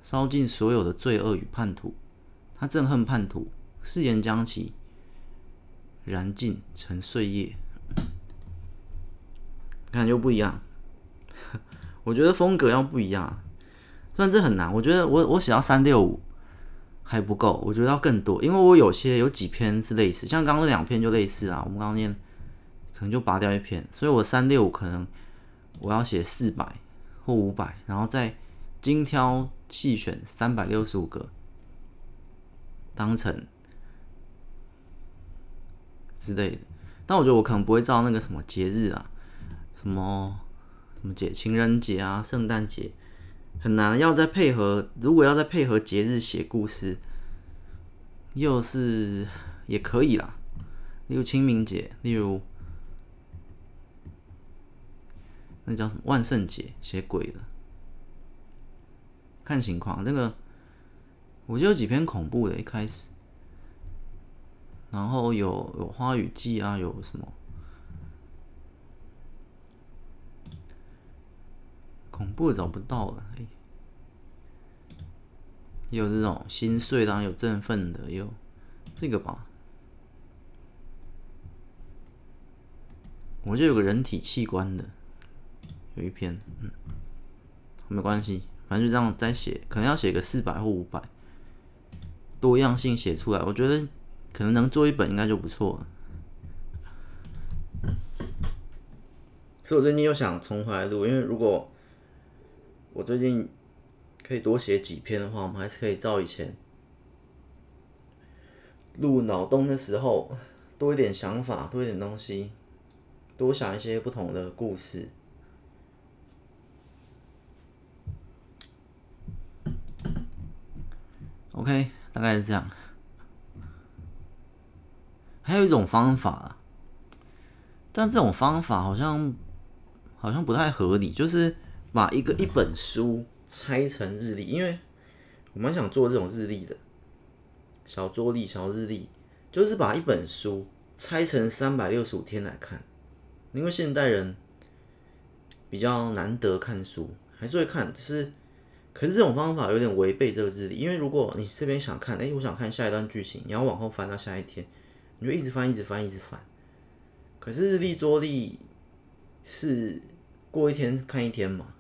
[SPEAKER 1] 烧尽所有的罪恶与叛徒。他憎恨叛徒，誓言将其燃尽成碎叶。感觉不一样，我觉得风格要不一样。虽然这很难，我觉得我我写到三六五还不够，我觉得要更多，因为我有些有几篇是类似，像刚刚那两篇就类似啊。我们刚刚念可能就拔掉一篇，所以我三六五可能我要写四百或五百，然后再精挑细选三百六十五个。当成之类的，但我觉得我可能不会照那个什么节日啊，什么什么节，情人节啊，圣诞节，很难要再配合。如果要再配合节日写故事，又是也可以啦。例如清明节，例如那叫什么万圣节，写鬼的，看情况。那个。我就有几篇恐怖的，一开始，然后有有花语季啊，有什么。恐怖的找不到了，哎，有这种心碎的，有振奋的，有。这个吧，我就有个人体器官的，有一篇，嗯，没关系，反正就这样再写，可能要写个四百或五百。多样性写出来，我觉得可能能做一本应该就不错了。所以我最近又想重回来录，因为如果我最近可以多写几篇的话，我们还是可以照以前录脑洞的时候多一点想法，多一点东西，多想一些不同的故事。OK，大概是这样。还有一种方法，但这种方法好像好像不太合理，就是把一个一本书拆成日历，因为我蛮想做这种日历的，小桌历、小日历，就是把一本书拆成三百六十五天来看，因为现代人比较难得看书，还是会看，只是。可是这种方法有点违背这个日历，因为如果你这边想看，哎，我想看下一段剧情，你要往后翻到下一天，你就一直翻，一直翻，一直翻。可是日历桌历是过一天看一天嘛，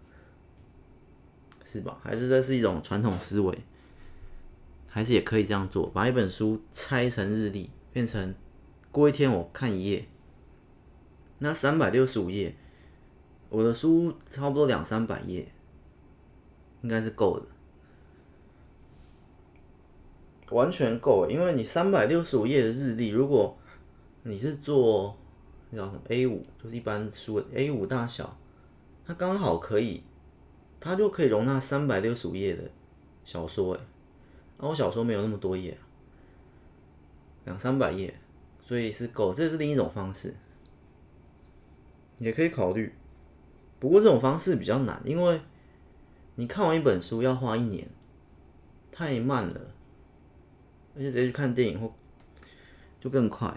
[SPEAKER 1] 是吧？还是这是一种传统思维？还是也可以这样做，把一本书拆成日历，变成过一天我看一页，那三百六十五页，我的书差不多两三百页。应该是够的，完全够。因为你三百六十五页的日历，如果你是做那叫什么 A 五，就是一般书 A 五大小，它刚好可以，它就可以容纳三百六十五页的小说。哎，那我小说没有那么多页，两三百页，所以是够。这是另一种方式，也可以考虑。不过这种方式比较难，因为。你看完一本书要花一年，太慢了，而且直接去看电影或就更快，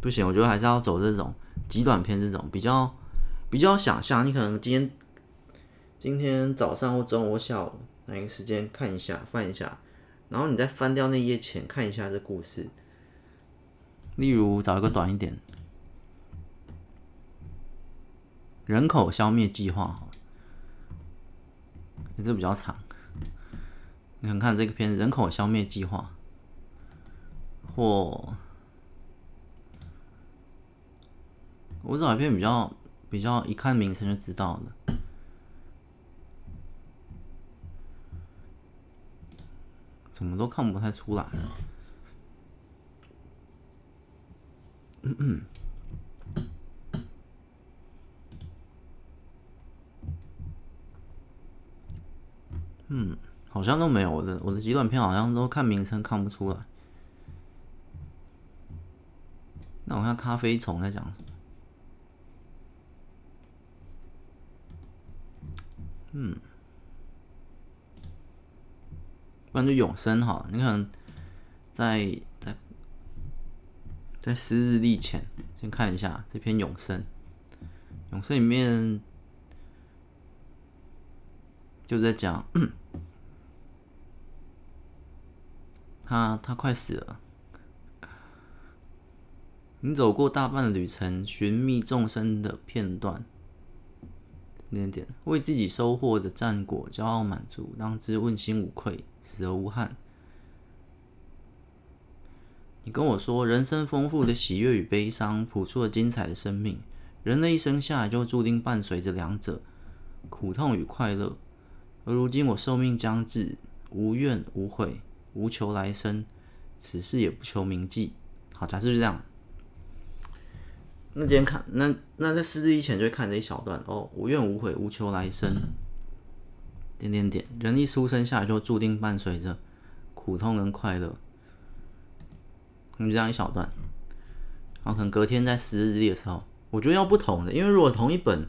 [SPEAKER 1] 不行，我觉得还是要走这种极短篇，这种比较比较想象。你可能今天今天早上或中午或下午哪个时间看一下翻一下，然后你再翻掉那页前看一下这故事。例如找一个短一点，人口消灭计划。这比较长，你看看这个片《人口消灭计划》，或我找一篇比较比较一看名称就知道了，怎么都看不太出来。嗯嗯。嗯，好像都没有，我的我的极短片好像都看名称看不出来。那我看咖啡虫在讲什么？嗯，不然就永生哈。你可能在在在撕日历前先看一下这篇永生，永生里面。就在讲，他他快死了。你走过大半的旅程，寻觅众生的片段，点点为自己收获的战果骄傲满足，当知问心无愧，死而无憾。你跟我说，人生丰富的喜悦与悲伤，谱出了精彩的生命。人的一生下来就注定伴随着两者，苦痛与快乐。而如今我寿命将至，无怨无悔，无求来生，此事也不求铭记。好，假设是这样。那今天看，那那在撕日历前就会看这一小段哦，无怨无悔，无求来生，点点点。人一出生下来就注定伴随着苦痛跟快乐。你们这样一小段，然后可能隔天在撕日历的时候，我觉得要不同的，因为如果同一本。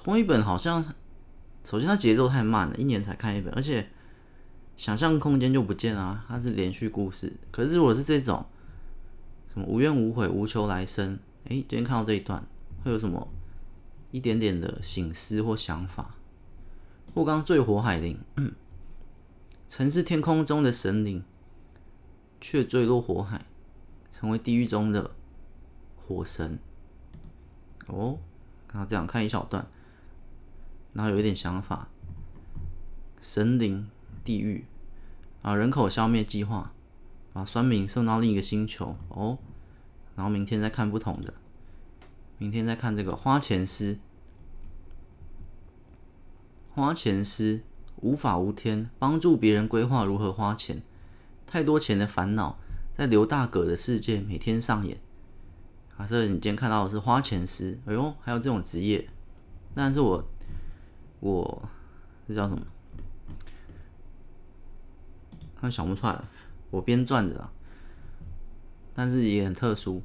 [SPEAKER 1] 同一本好像，首先它节奏太慢了，一年才看一本，而且想象空间就不见了啊。它是连续故事，可是如果是这种什么无怨无悔、无求来生，哎，今天看到这一段，会有什么一点点的醒思或想法？或刚坠火海灵，嗯，曾是天空中的神灵，却坠落火海，成为地狱中的火神。哦，然后这样看一小段。然后有一点想法，神灵、地狱啊，人口消灭计划，把酸民送到另一个星球哦，然后明天再看不同的，明天再看这个花钱师，花钱师无法无天，帮助别人规划如何花钱，太多钱的烦恼在刘大哥的世界每天上演。啊，这你今天看到的是花钱师，哎呦，还有这种职业，但是我我这叫什么？他想不出来，我编撰的啦，但是也很特殊，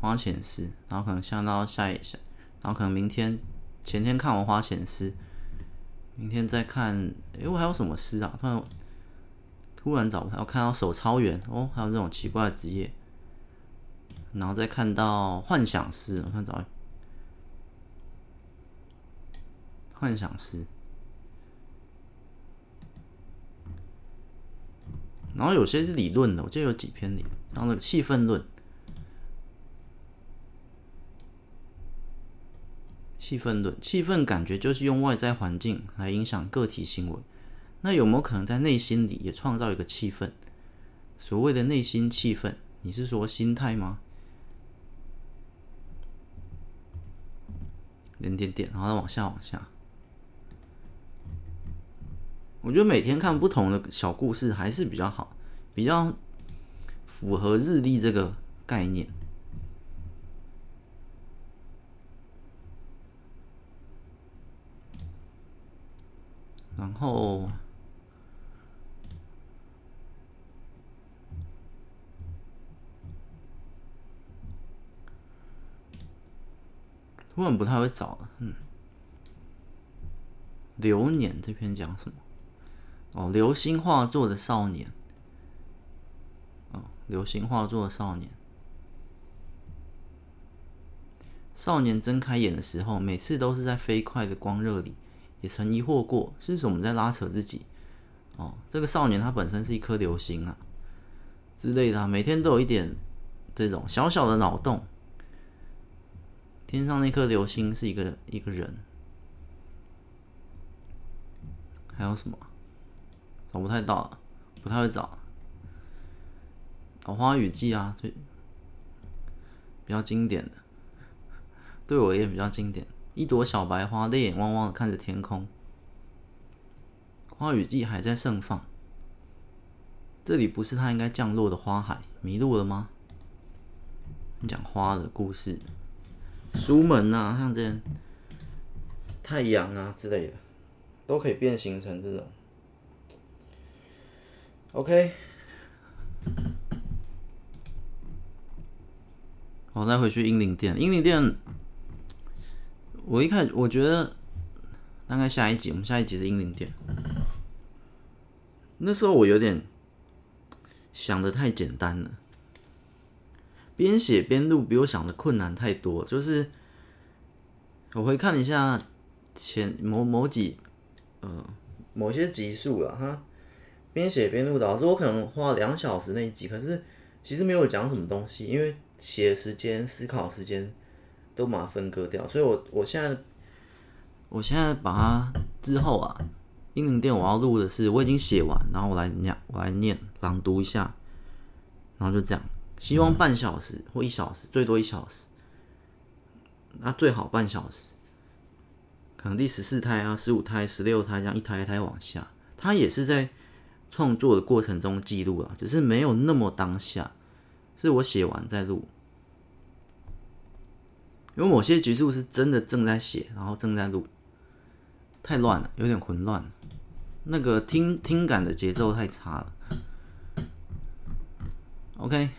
[SPEAKER 1] 花钱师，然后可能下到下一下，然后可能明天前天看完花钱师，明天再看，哎，我还有什么诗啊？突然突然找不到，看到手抄员。哦，还有这种奇怪的职业，然后再看到幻想师，我看找幻想师。然后有些是理论的，我记得有几篇理，然后那个气氛论，气氛论，气氛感觉就是用外在环境来影响个体行为。那有没有可能在内心里也创造一个气氛？所谓的内心气氛，你是说心态吗？点点点，然后再往下往下。我觉得每天看不同的小故事还是比较好，比较符合日历这个概念。然后突然不太会找了，嗯，流年这篇讲什么？哦，流星化作的少年。哦，流星化作的少年。少年睁开眼的时候，每次都是在飞快的光热里，也曾疑惑过是什么在拉扯自己。哦，这个少年他本身是一颗流星啊，之类的，每天都有一点这种小小的脑洞。天上那颗流星是一个一个人，还有什么？找不太到了，不太会找。《花雨季》啊，最比较经典的，对我也比较经典。一朵小白花，泪眼汪汪的看着天空。《花雨季》还在盛放，这里不是它应该降落的花海，迷路了吗？讲花的故事，书门啊，像这样太阳啊之类的，都可以变形成这种。OK，我再回去英灵殿。英灵殿，我一看，我觉得大概下一集，我们下一集是英灵殿。那时候我有点想的太简单了，边写边录比我想的困难太多。就是我回看一下前某某几呃某些集数了哈。边写边录，导致我可能花两小时那一集，可是其实没有讲什么东西，因为写时间、思考时间都把它分割掉，所以我我现在我现在把它之后啊，英灵殿我要录的是我已经写完，然后我来念，我来念朗读一下，然后就这样，希望半小时或一小时，最多一小时，那最好半小时，可能第十四胎啊、十五胎、十六胎这样一胎一胎往下，它也是在。创作的过程中记录了，只是没有那么当下，是我写完再录。因为某些局数是真的正在写，然后正在录，太乱了，有点混乱。那个听听感的节奏太差了。OK，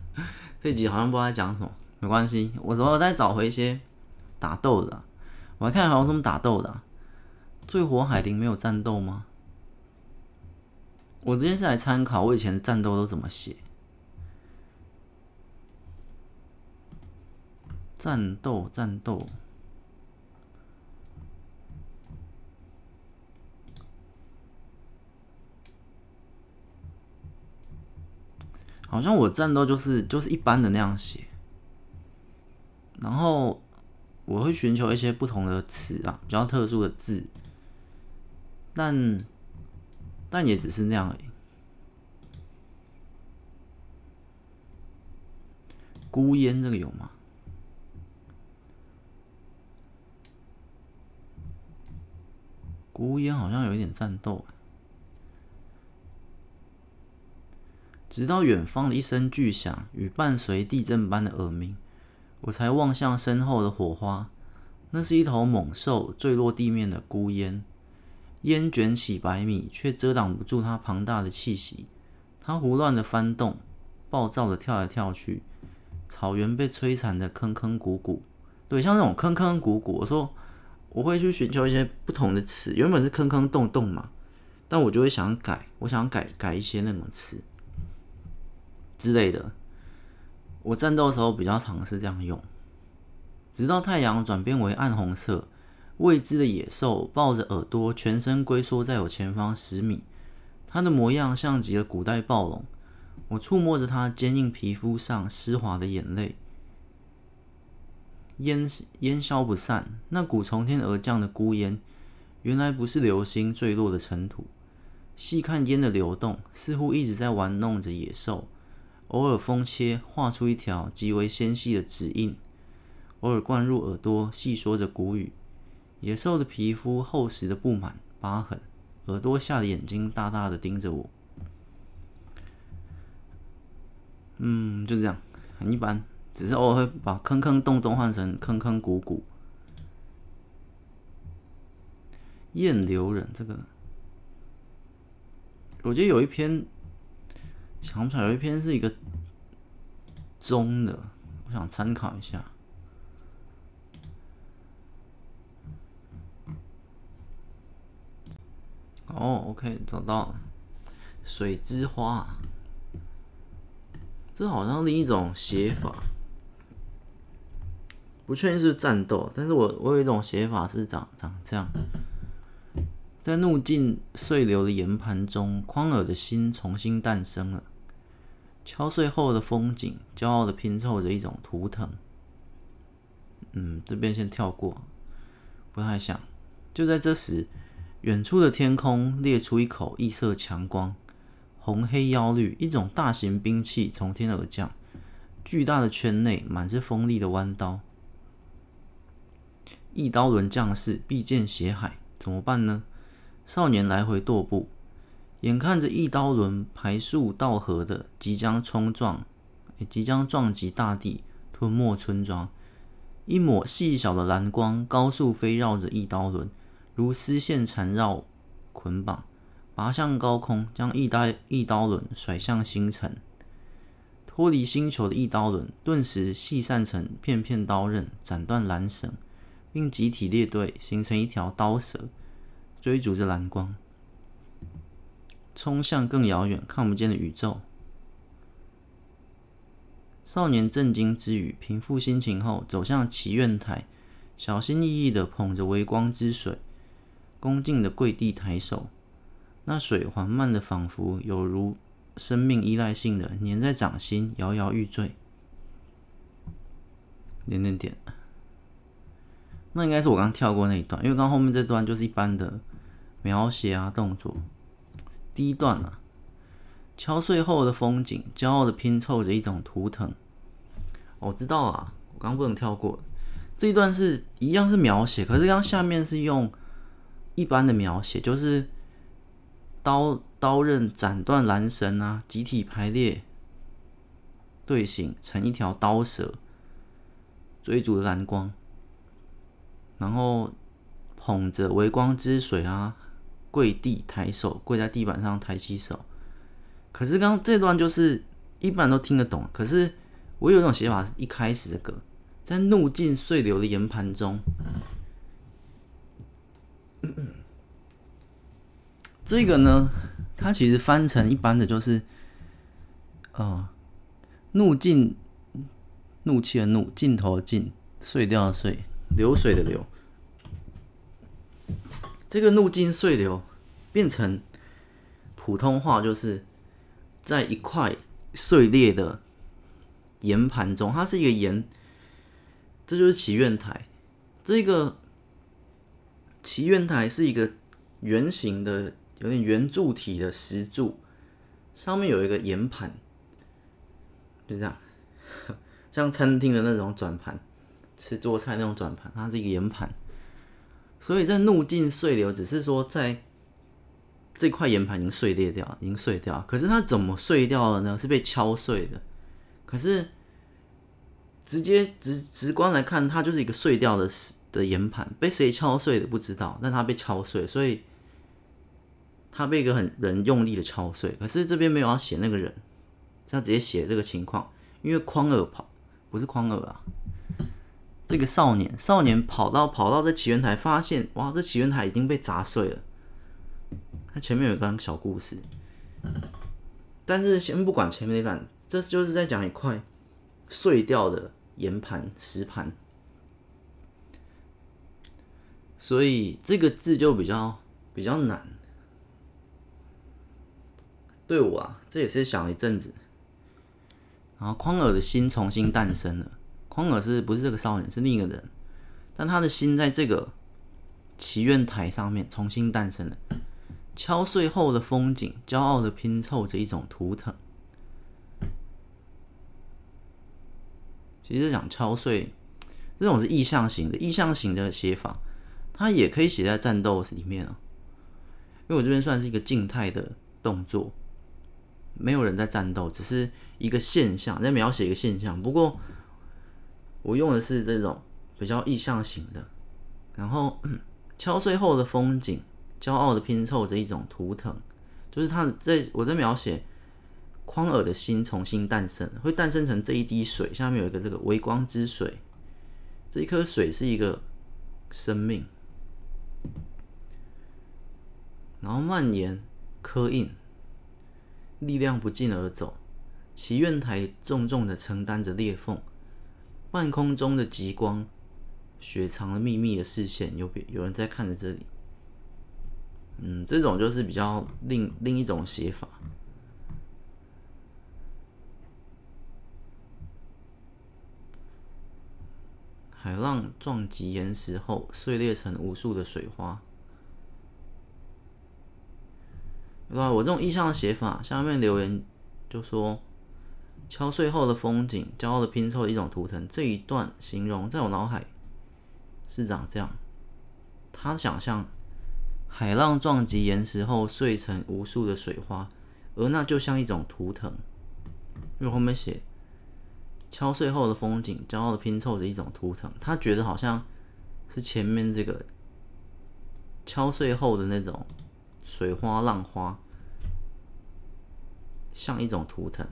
[SPEAKER 1] 这集好像不知道在讲什么，没关系，我主要再找回一些打斗的。我还看好像什么打斗的啊？醉火海灵没有战斗吗？我今天是来参考我以前的战斗都怎么写。战斗，战斗，好像我战斗就是就是一般的那样写，然后我会寻求一些不同的词啊，比较特殊的字，但。但也只是那样而已。孤烟这个有吗？孤烟好像有一点战斗。直到远方的一声巨响与伴随地震般的耳鸣，我才望向身后的火花。那是一头猛兽坠落地面的孤烟。烟卷起百米，却遮挡不住它庞大的气息。它胡乱的翻动，暴躁的跳来跳去，草原被摧残的坑坑谷谷。对，像这种坑坑谷谷，我说我会去寻求一些不同的词。原本是坑坑洞洞嘛，但我就会想改，我想改改一些那种词。之类的，我战斗的时候比较常是这样用。直到太阳转变为暗红色，未知的野兽抱着耳朵，全身龟缩在我前方十米。它的模样像极了古代暴龙。我触摸着它坚硬皮肤上湿滑的眼泪，烟烟消不散。那股从天而降的孤烟，原来不是流星坠落的尘土。细看烟的流动，似乎一直在玩弄着野兽。偶尔风切，画出一条极为纤细的指印；偶尔灌入耳朵，细说着古语。野兽的皮肤厚实的布满疤痕，耳朵下的眼睛大大的盯着我。嗯，就这样，很一般，只是偶尔会把坑坑洞洞换成坑坑谷谷。雁流人，这个我觉得有一篇。想不起来，有一篇是一个中的，我想参考一下。哦，OK，找到，水之花，这好像另一种写法，不确定是不是战斗，但是我我有一种写法是长长这样。在怒尽碎流的岩盘中，宽耳的心重新诞生了。敲碎后的风景，骄傲的拼凑着一种图腾。嗯，这边先跳过，不太像。就在这时，远处的天空裂出一口异色强光，红黑妖绿，一种大型兵器从天而降。巨大的圈内满是锋利的弯刀。一刀轮将士必见血海，怎么办呢？少年来回踱步。眼看着一刀轮排树倒河的即将冲撞，即将撞击大地，吞没村庄。一抹细小的蓝光高速飞绕着一刀轮，如丝线缠绕捆绑，拔向高空，将一刀一刀轮甩向星辰。脱离星球的一刀轮顿时细散成片片刀刃，斩断缆绳，并集体列队，形成一条刀蛇，追逐着蓝光。冲向更遥远、看不见的宇宙。少年震惊之余，平复心情后，走向祈愿台，小心翼翼地捧着微光之水，恭敬的跪地抬手。那水缓慢的，仿佛有如生命依赖性的粘在掌心，摇摇欲坠。点点点，那应该是我刚跳过那一段，因为刚后面这段就是一般的描写啊，动作。第一段啊，敲碎后的风景，骄傲的拼凑着一种图腾。我知道啊，我刚刚不能跳过。这一段是一样是描写，可是刚下面是用一般的描写，就是刀刀刃斩断缆绳啊，集体排列队形成一条刀蛇，追逐蓝光，然后捧着微光之水啊。跪地抬手，跪在地板上抬起手。可是刚刚这段就是一般都听得懂。可是我有一种写法，是一开始这个在怒尽碎流的岩盘中，这个呢，它其实翻成一般的就是，呃，怒尽怒气的怒，尽头的尽，碎掉的碎，流水的流。这个怒尽碎流变成普通话，就是在一块碎裂的岩盘中，它是一个岩，这就是祈愿台。这个祈愿台是一个圆形的、有点圆柱体的石柱，上面有一个岩盘，就这样。像餐厅的那种转盘，吃桌菜那种转盘，它是一个圆盘。所以在怒尽碎流，只是说在这块圆盘已经碎裂掉，已经碎掉。可是它怎么碎掉了呢？是被敲碎的。可是直接直直观来看，它就是一个碎掉的的圆盘，被谁敲碎的不知道，但它被敲碎，所以它被一个很人用力的敲碎。可是这边没有要写那个人，这样直接写这个情况，因为匡尔跑。不是匡尔啊，这个少年少年跑到跑到这祈愿台，发现哇，这祈愿台已经被砸碎了。他前面有一段小故事，但是先不管前面那段，这就是在讲一块碎掉的岩盘石盘，所以这个字就比较比较难。对我啊，这也是想了一阵子。然后匡尔的心重新诞生了。匡尔是不是这个少年？是另一个人，但他的心在这个祈愿台上面重新诞生了。敲碎后的风景，骄傲的拼凑着一种图腾。其实讲敲碎，这种是意象型的，意象型的写法，它也可以写在战斗里面啊。因为我这边算是一个静态的动作。没有人在战斗，只是一个现象，在描写一个现象。不过我用的是这种比较意象型的，然后 敲碎后的风景，骄傲的拼凑着一种图腾，就是他在我在描写匡尔的心重新诞生，会诞生成这一滴水，下面有一个这个微光之水，这一颗水是一个生命，然后蔓延刻印。力量不胫而走，祈愿台重重的承担着裂缝，半空中的极光，雪藏了秘密的视线，有别有人在看着这里。嗯，这种就是比较另另一种写法。海浪撞击岩石后，碎裂成无数的水花。对吧？我这种意象的写法，下面留言就说：“敲碎后的风景，骄傲的拼凑一种图腾。”这一段形容在我脑海是长这样：他想象海浪撞击岩石后碎成无数的水花，而那就像一种图腾。因为后面写“敲碎后的风景，骄傲的拼凑着一种图腾”，他觉得好像是前面这个敲碎后的那种。水花浪花像一种图腾，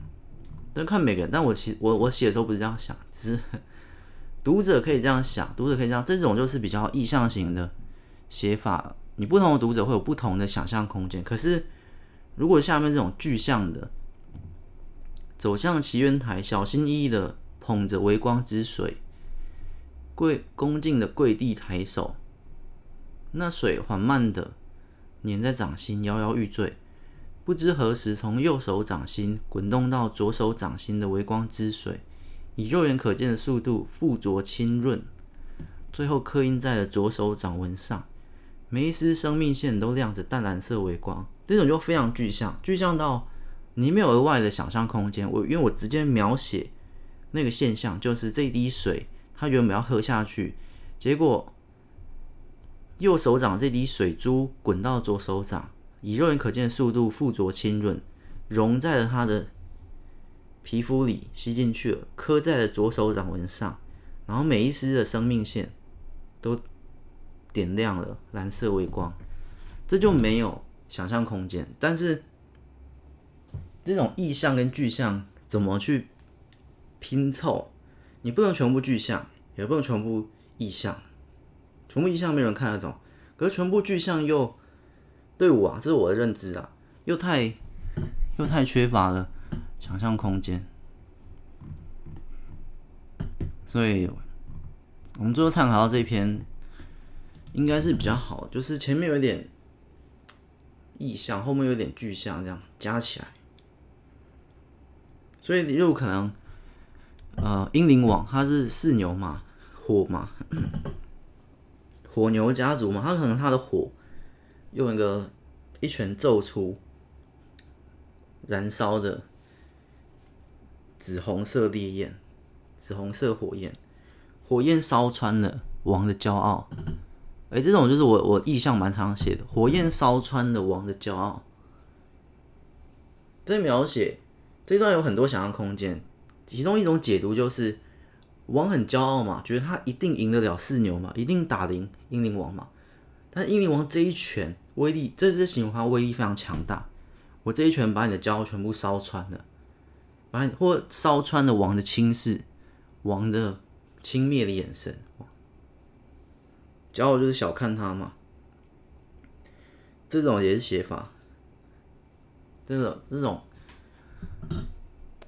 [SPEAKER 1] 但看每个人。但我其实我我写的时候不是这样想，只是 读者可以这样想，读者可以这样。这种就是比较意象型的写法，你不同的读者会有不同的想象空间。可是如果下面这种具象的，走向祈愿台，小心翼翼的捧着微光之水，跪恭敬的跪地抬手，那水缓慢的。粘在掌心，摇摇欲坠。不知何时，从右手掌心滚动到左手掌心的微光之水，以肉眼可见的速度附着浸润，最后刻印在了左手掌纹上。每一丝生命线都亮着淡蓝色微光。这种就非常具象，具象到你没有额外的想象空间。我因为我直接描写那个现象，就是这滴水，它原本要喝下去，结果。右手掌这滴水珠滚到左手掌，以肉眼可见的速度附着浸润，融在了他的皮肤里，吸进去了，刻在了左手掌纹上，然后每一丝的生命线都点亮了蓝色微光，这就没有想象空间。但是这种意象跟具象怎么去拼凑？你不能全部具象，也不能全部意象。全部意象没人看得懂，可是全部具象又对我啊，这是我的认知啊，又太又太缺乏了想象空间，所以我们最后参考到这篇应该是比较好，就是前面有点意象，后面有点具象，这样加起来，所以你又可能呃，英灵王它是四牛嘛，火嘛。火牛家族嘛，他可能他的火用一个一拳揍出燃烧的紫红色烈焰，紫红色火焰，火焰烧穿了王的骄傲。哎、这种就是我我意象蛮常写的，火焰烧穿了王的骄傲。这描写这段有很多想象空间，其中一种解读就是王很骄傲嘛，觉得他一定赢得了四牛嘛，一定打赢英灵王嘛。但英灵王这一拳威力，这只形容他威力非常强大。我这一拳把你的骄傲全部烧穿了，把你或烧穿了王的轻视，王的轻蔑的眼神。骄傲就是小看他嘛，这种也是写法。这种这种，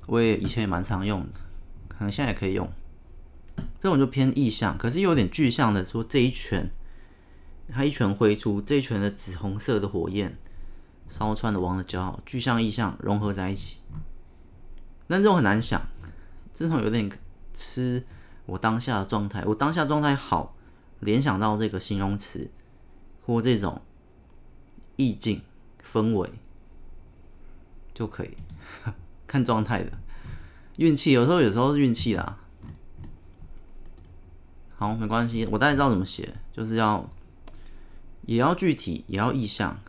[SPEAKER 1] 我也以前也蛮常用的，可能现在也可以用。这种就偏意象，可是又有点具象的说，这一拳，他一拳挥出，这一拳的紫红色的火焰烧穿了王的骄傲，具象意象融合在一起。但这种很难想，这种有点吃我当下的状态，我当下状态好，联想到这个形容词或这种意境氛围。就可以看状态的运气，有时候有时候是运气啦。好，没关系，我大概知道怎么写，就是要也要具体，也要意象，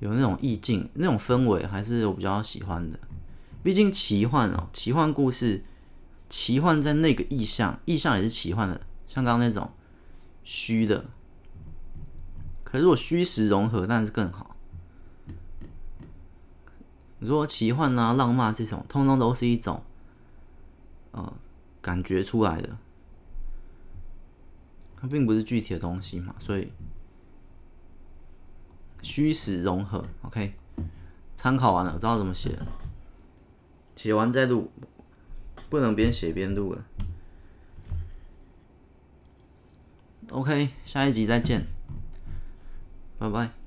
[SPEAKER 1] 有那种意境、那种氛围，还是我比较喜欢的。毕竟奇幻哦，奇幻故事，奇幻在那个意象，意象也是奇幻的，像刚刚那种虚的。可是如果虚实融合，当然是更好。你说奇幻啊、浪漫这种，通通都是一种，呃，感觉出来的，它并不是具体的东西嘛，所以虚实融合，OK，参考完了，我知道怎么写，写完再录，不能边写边录了。OK，下一集再见，拜拜。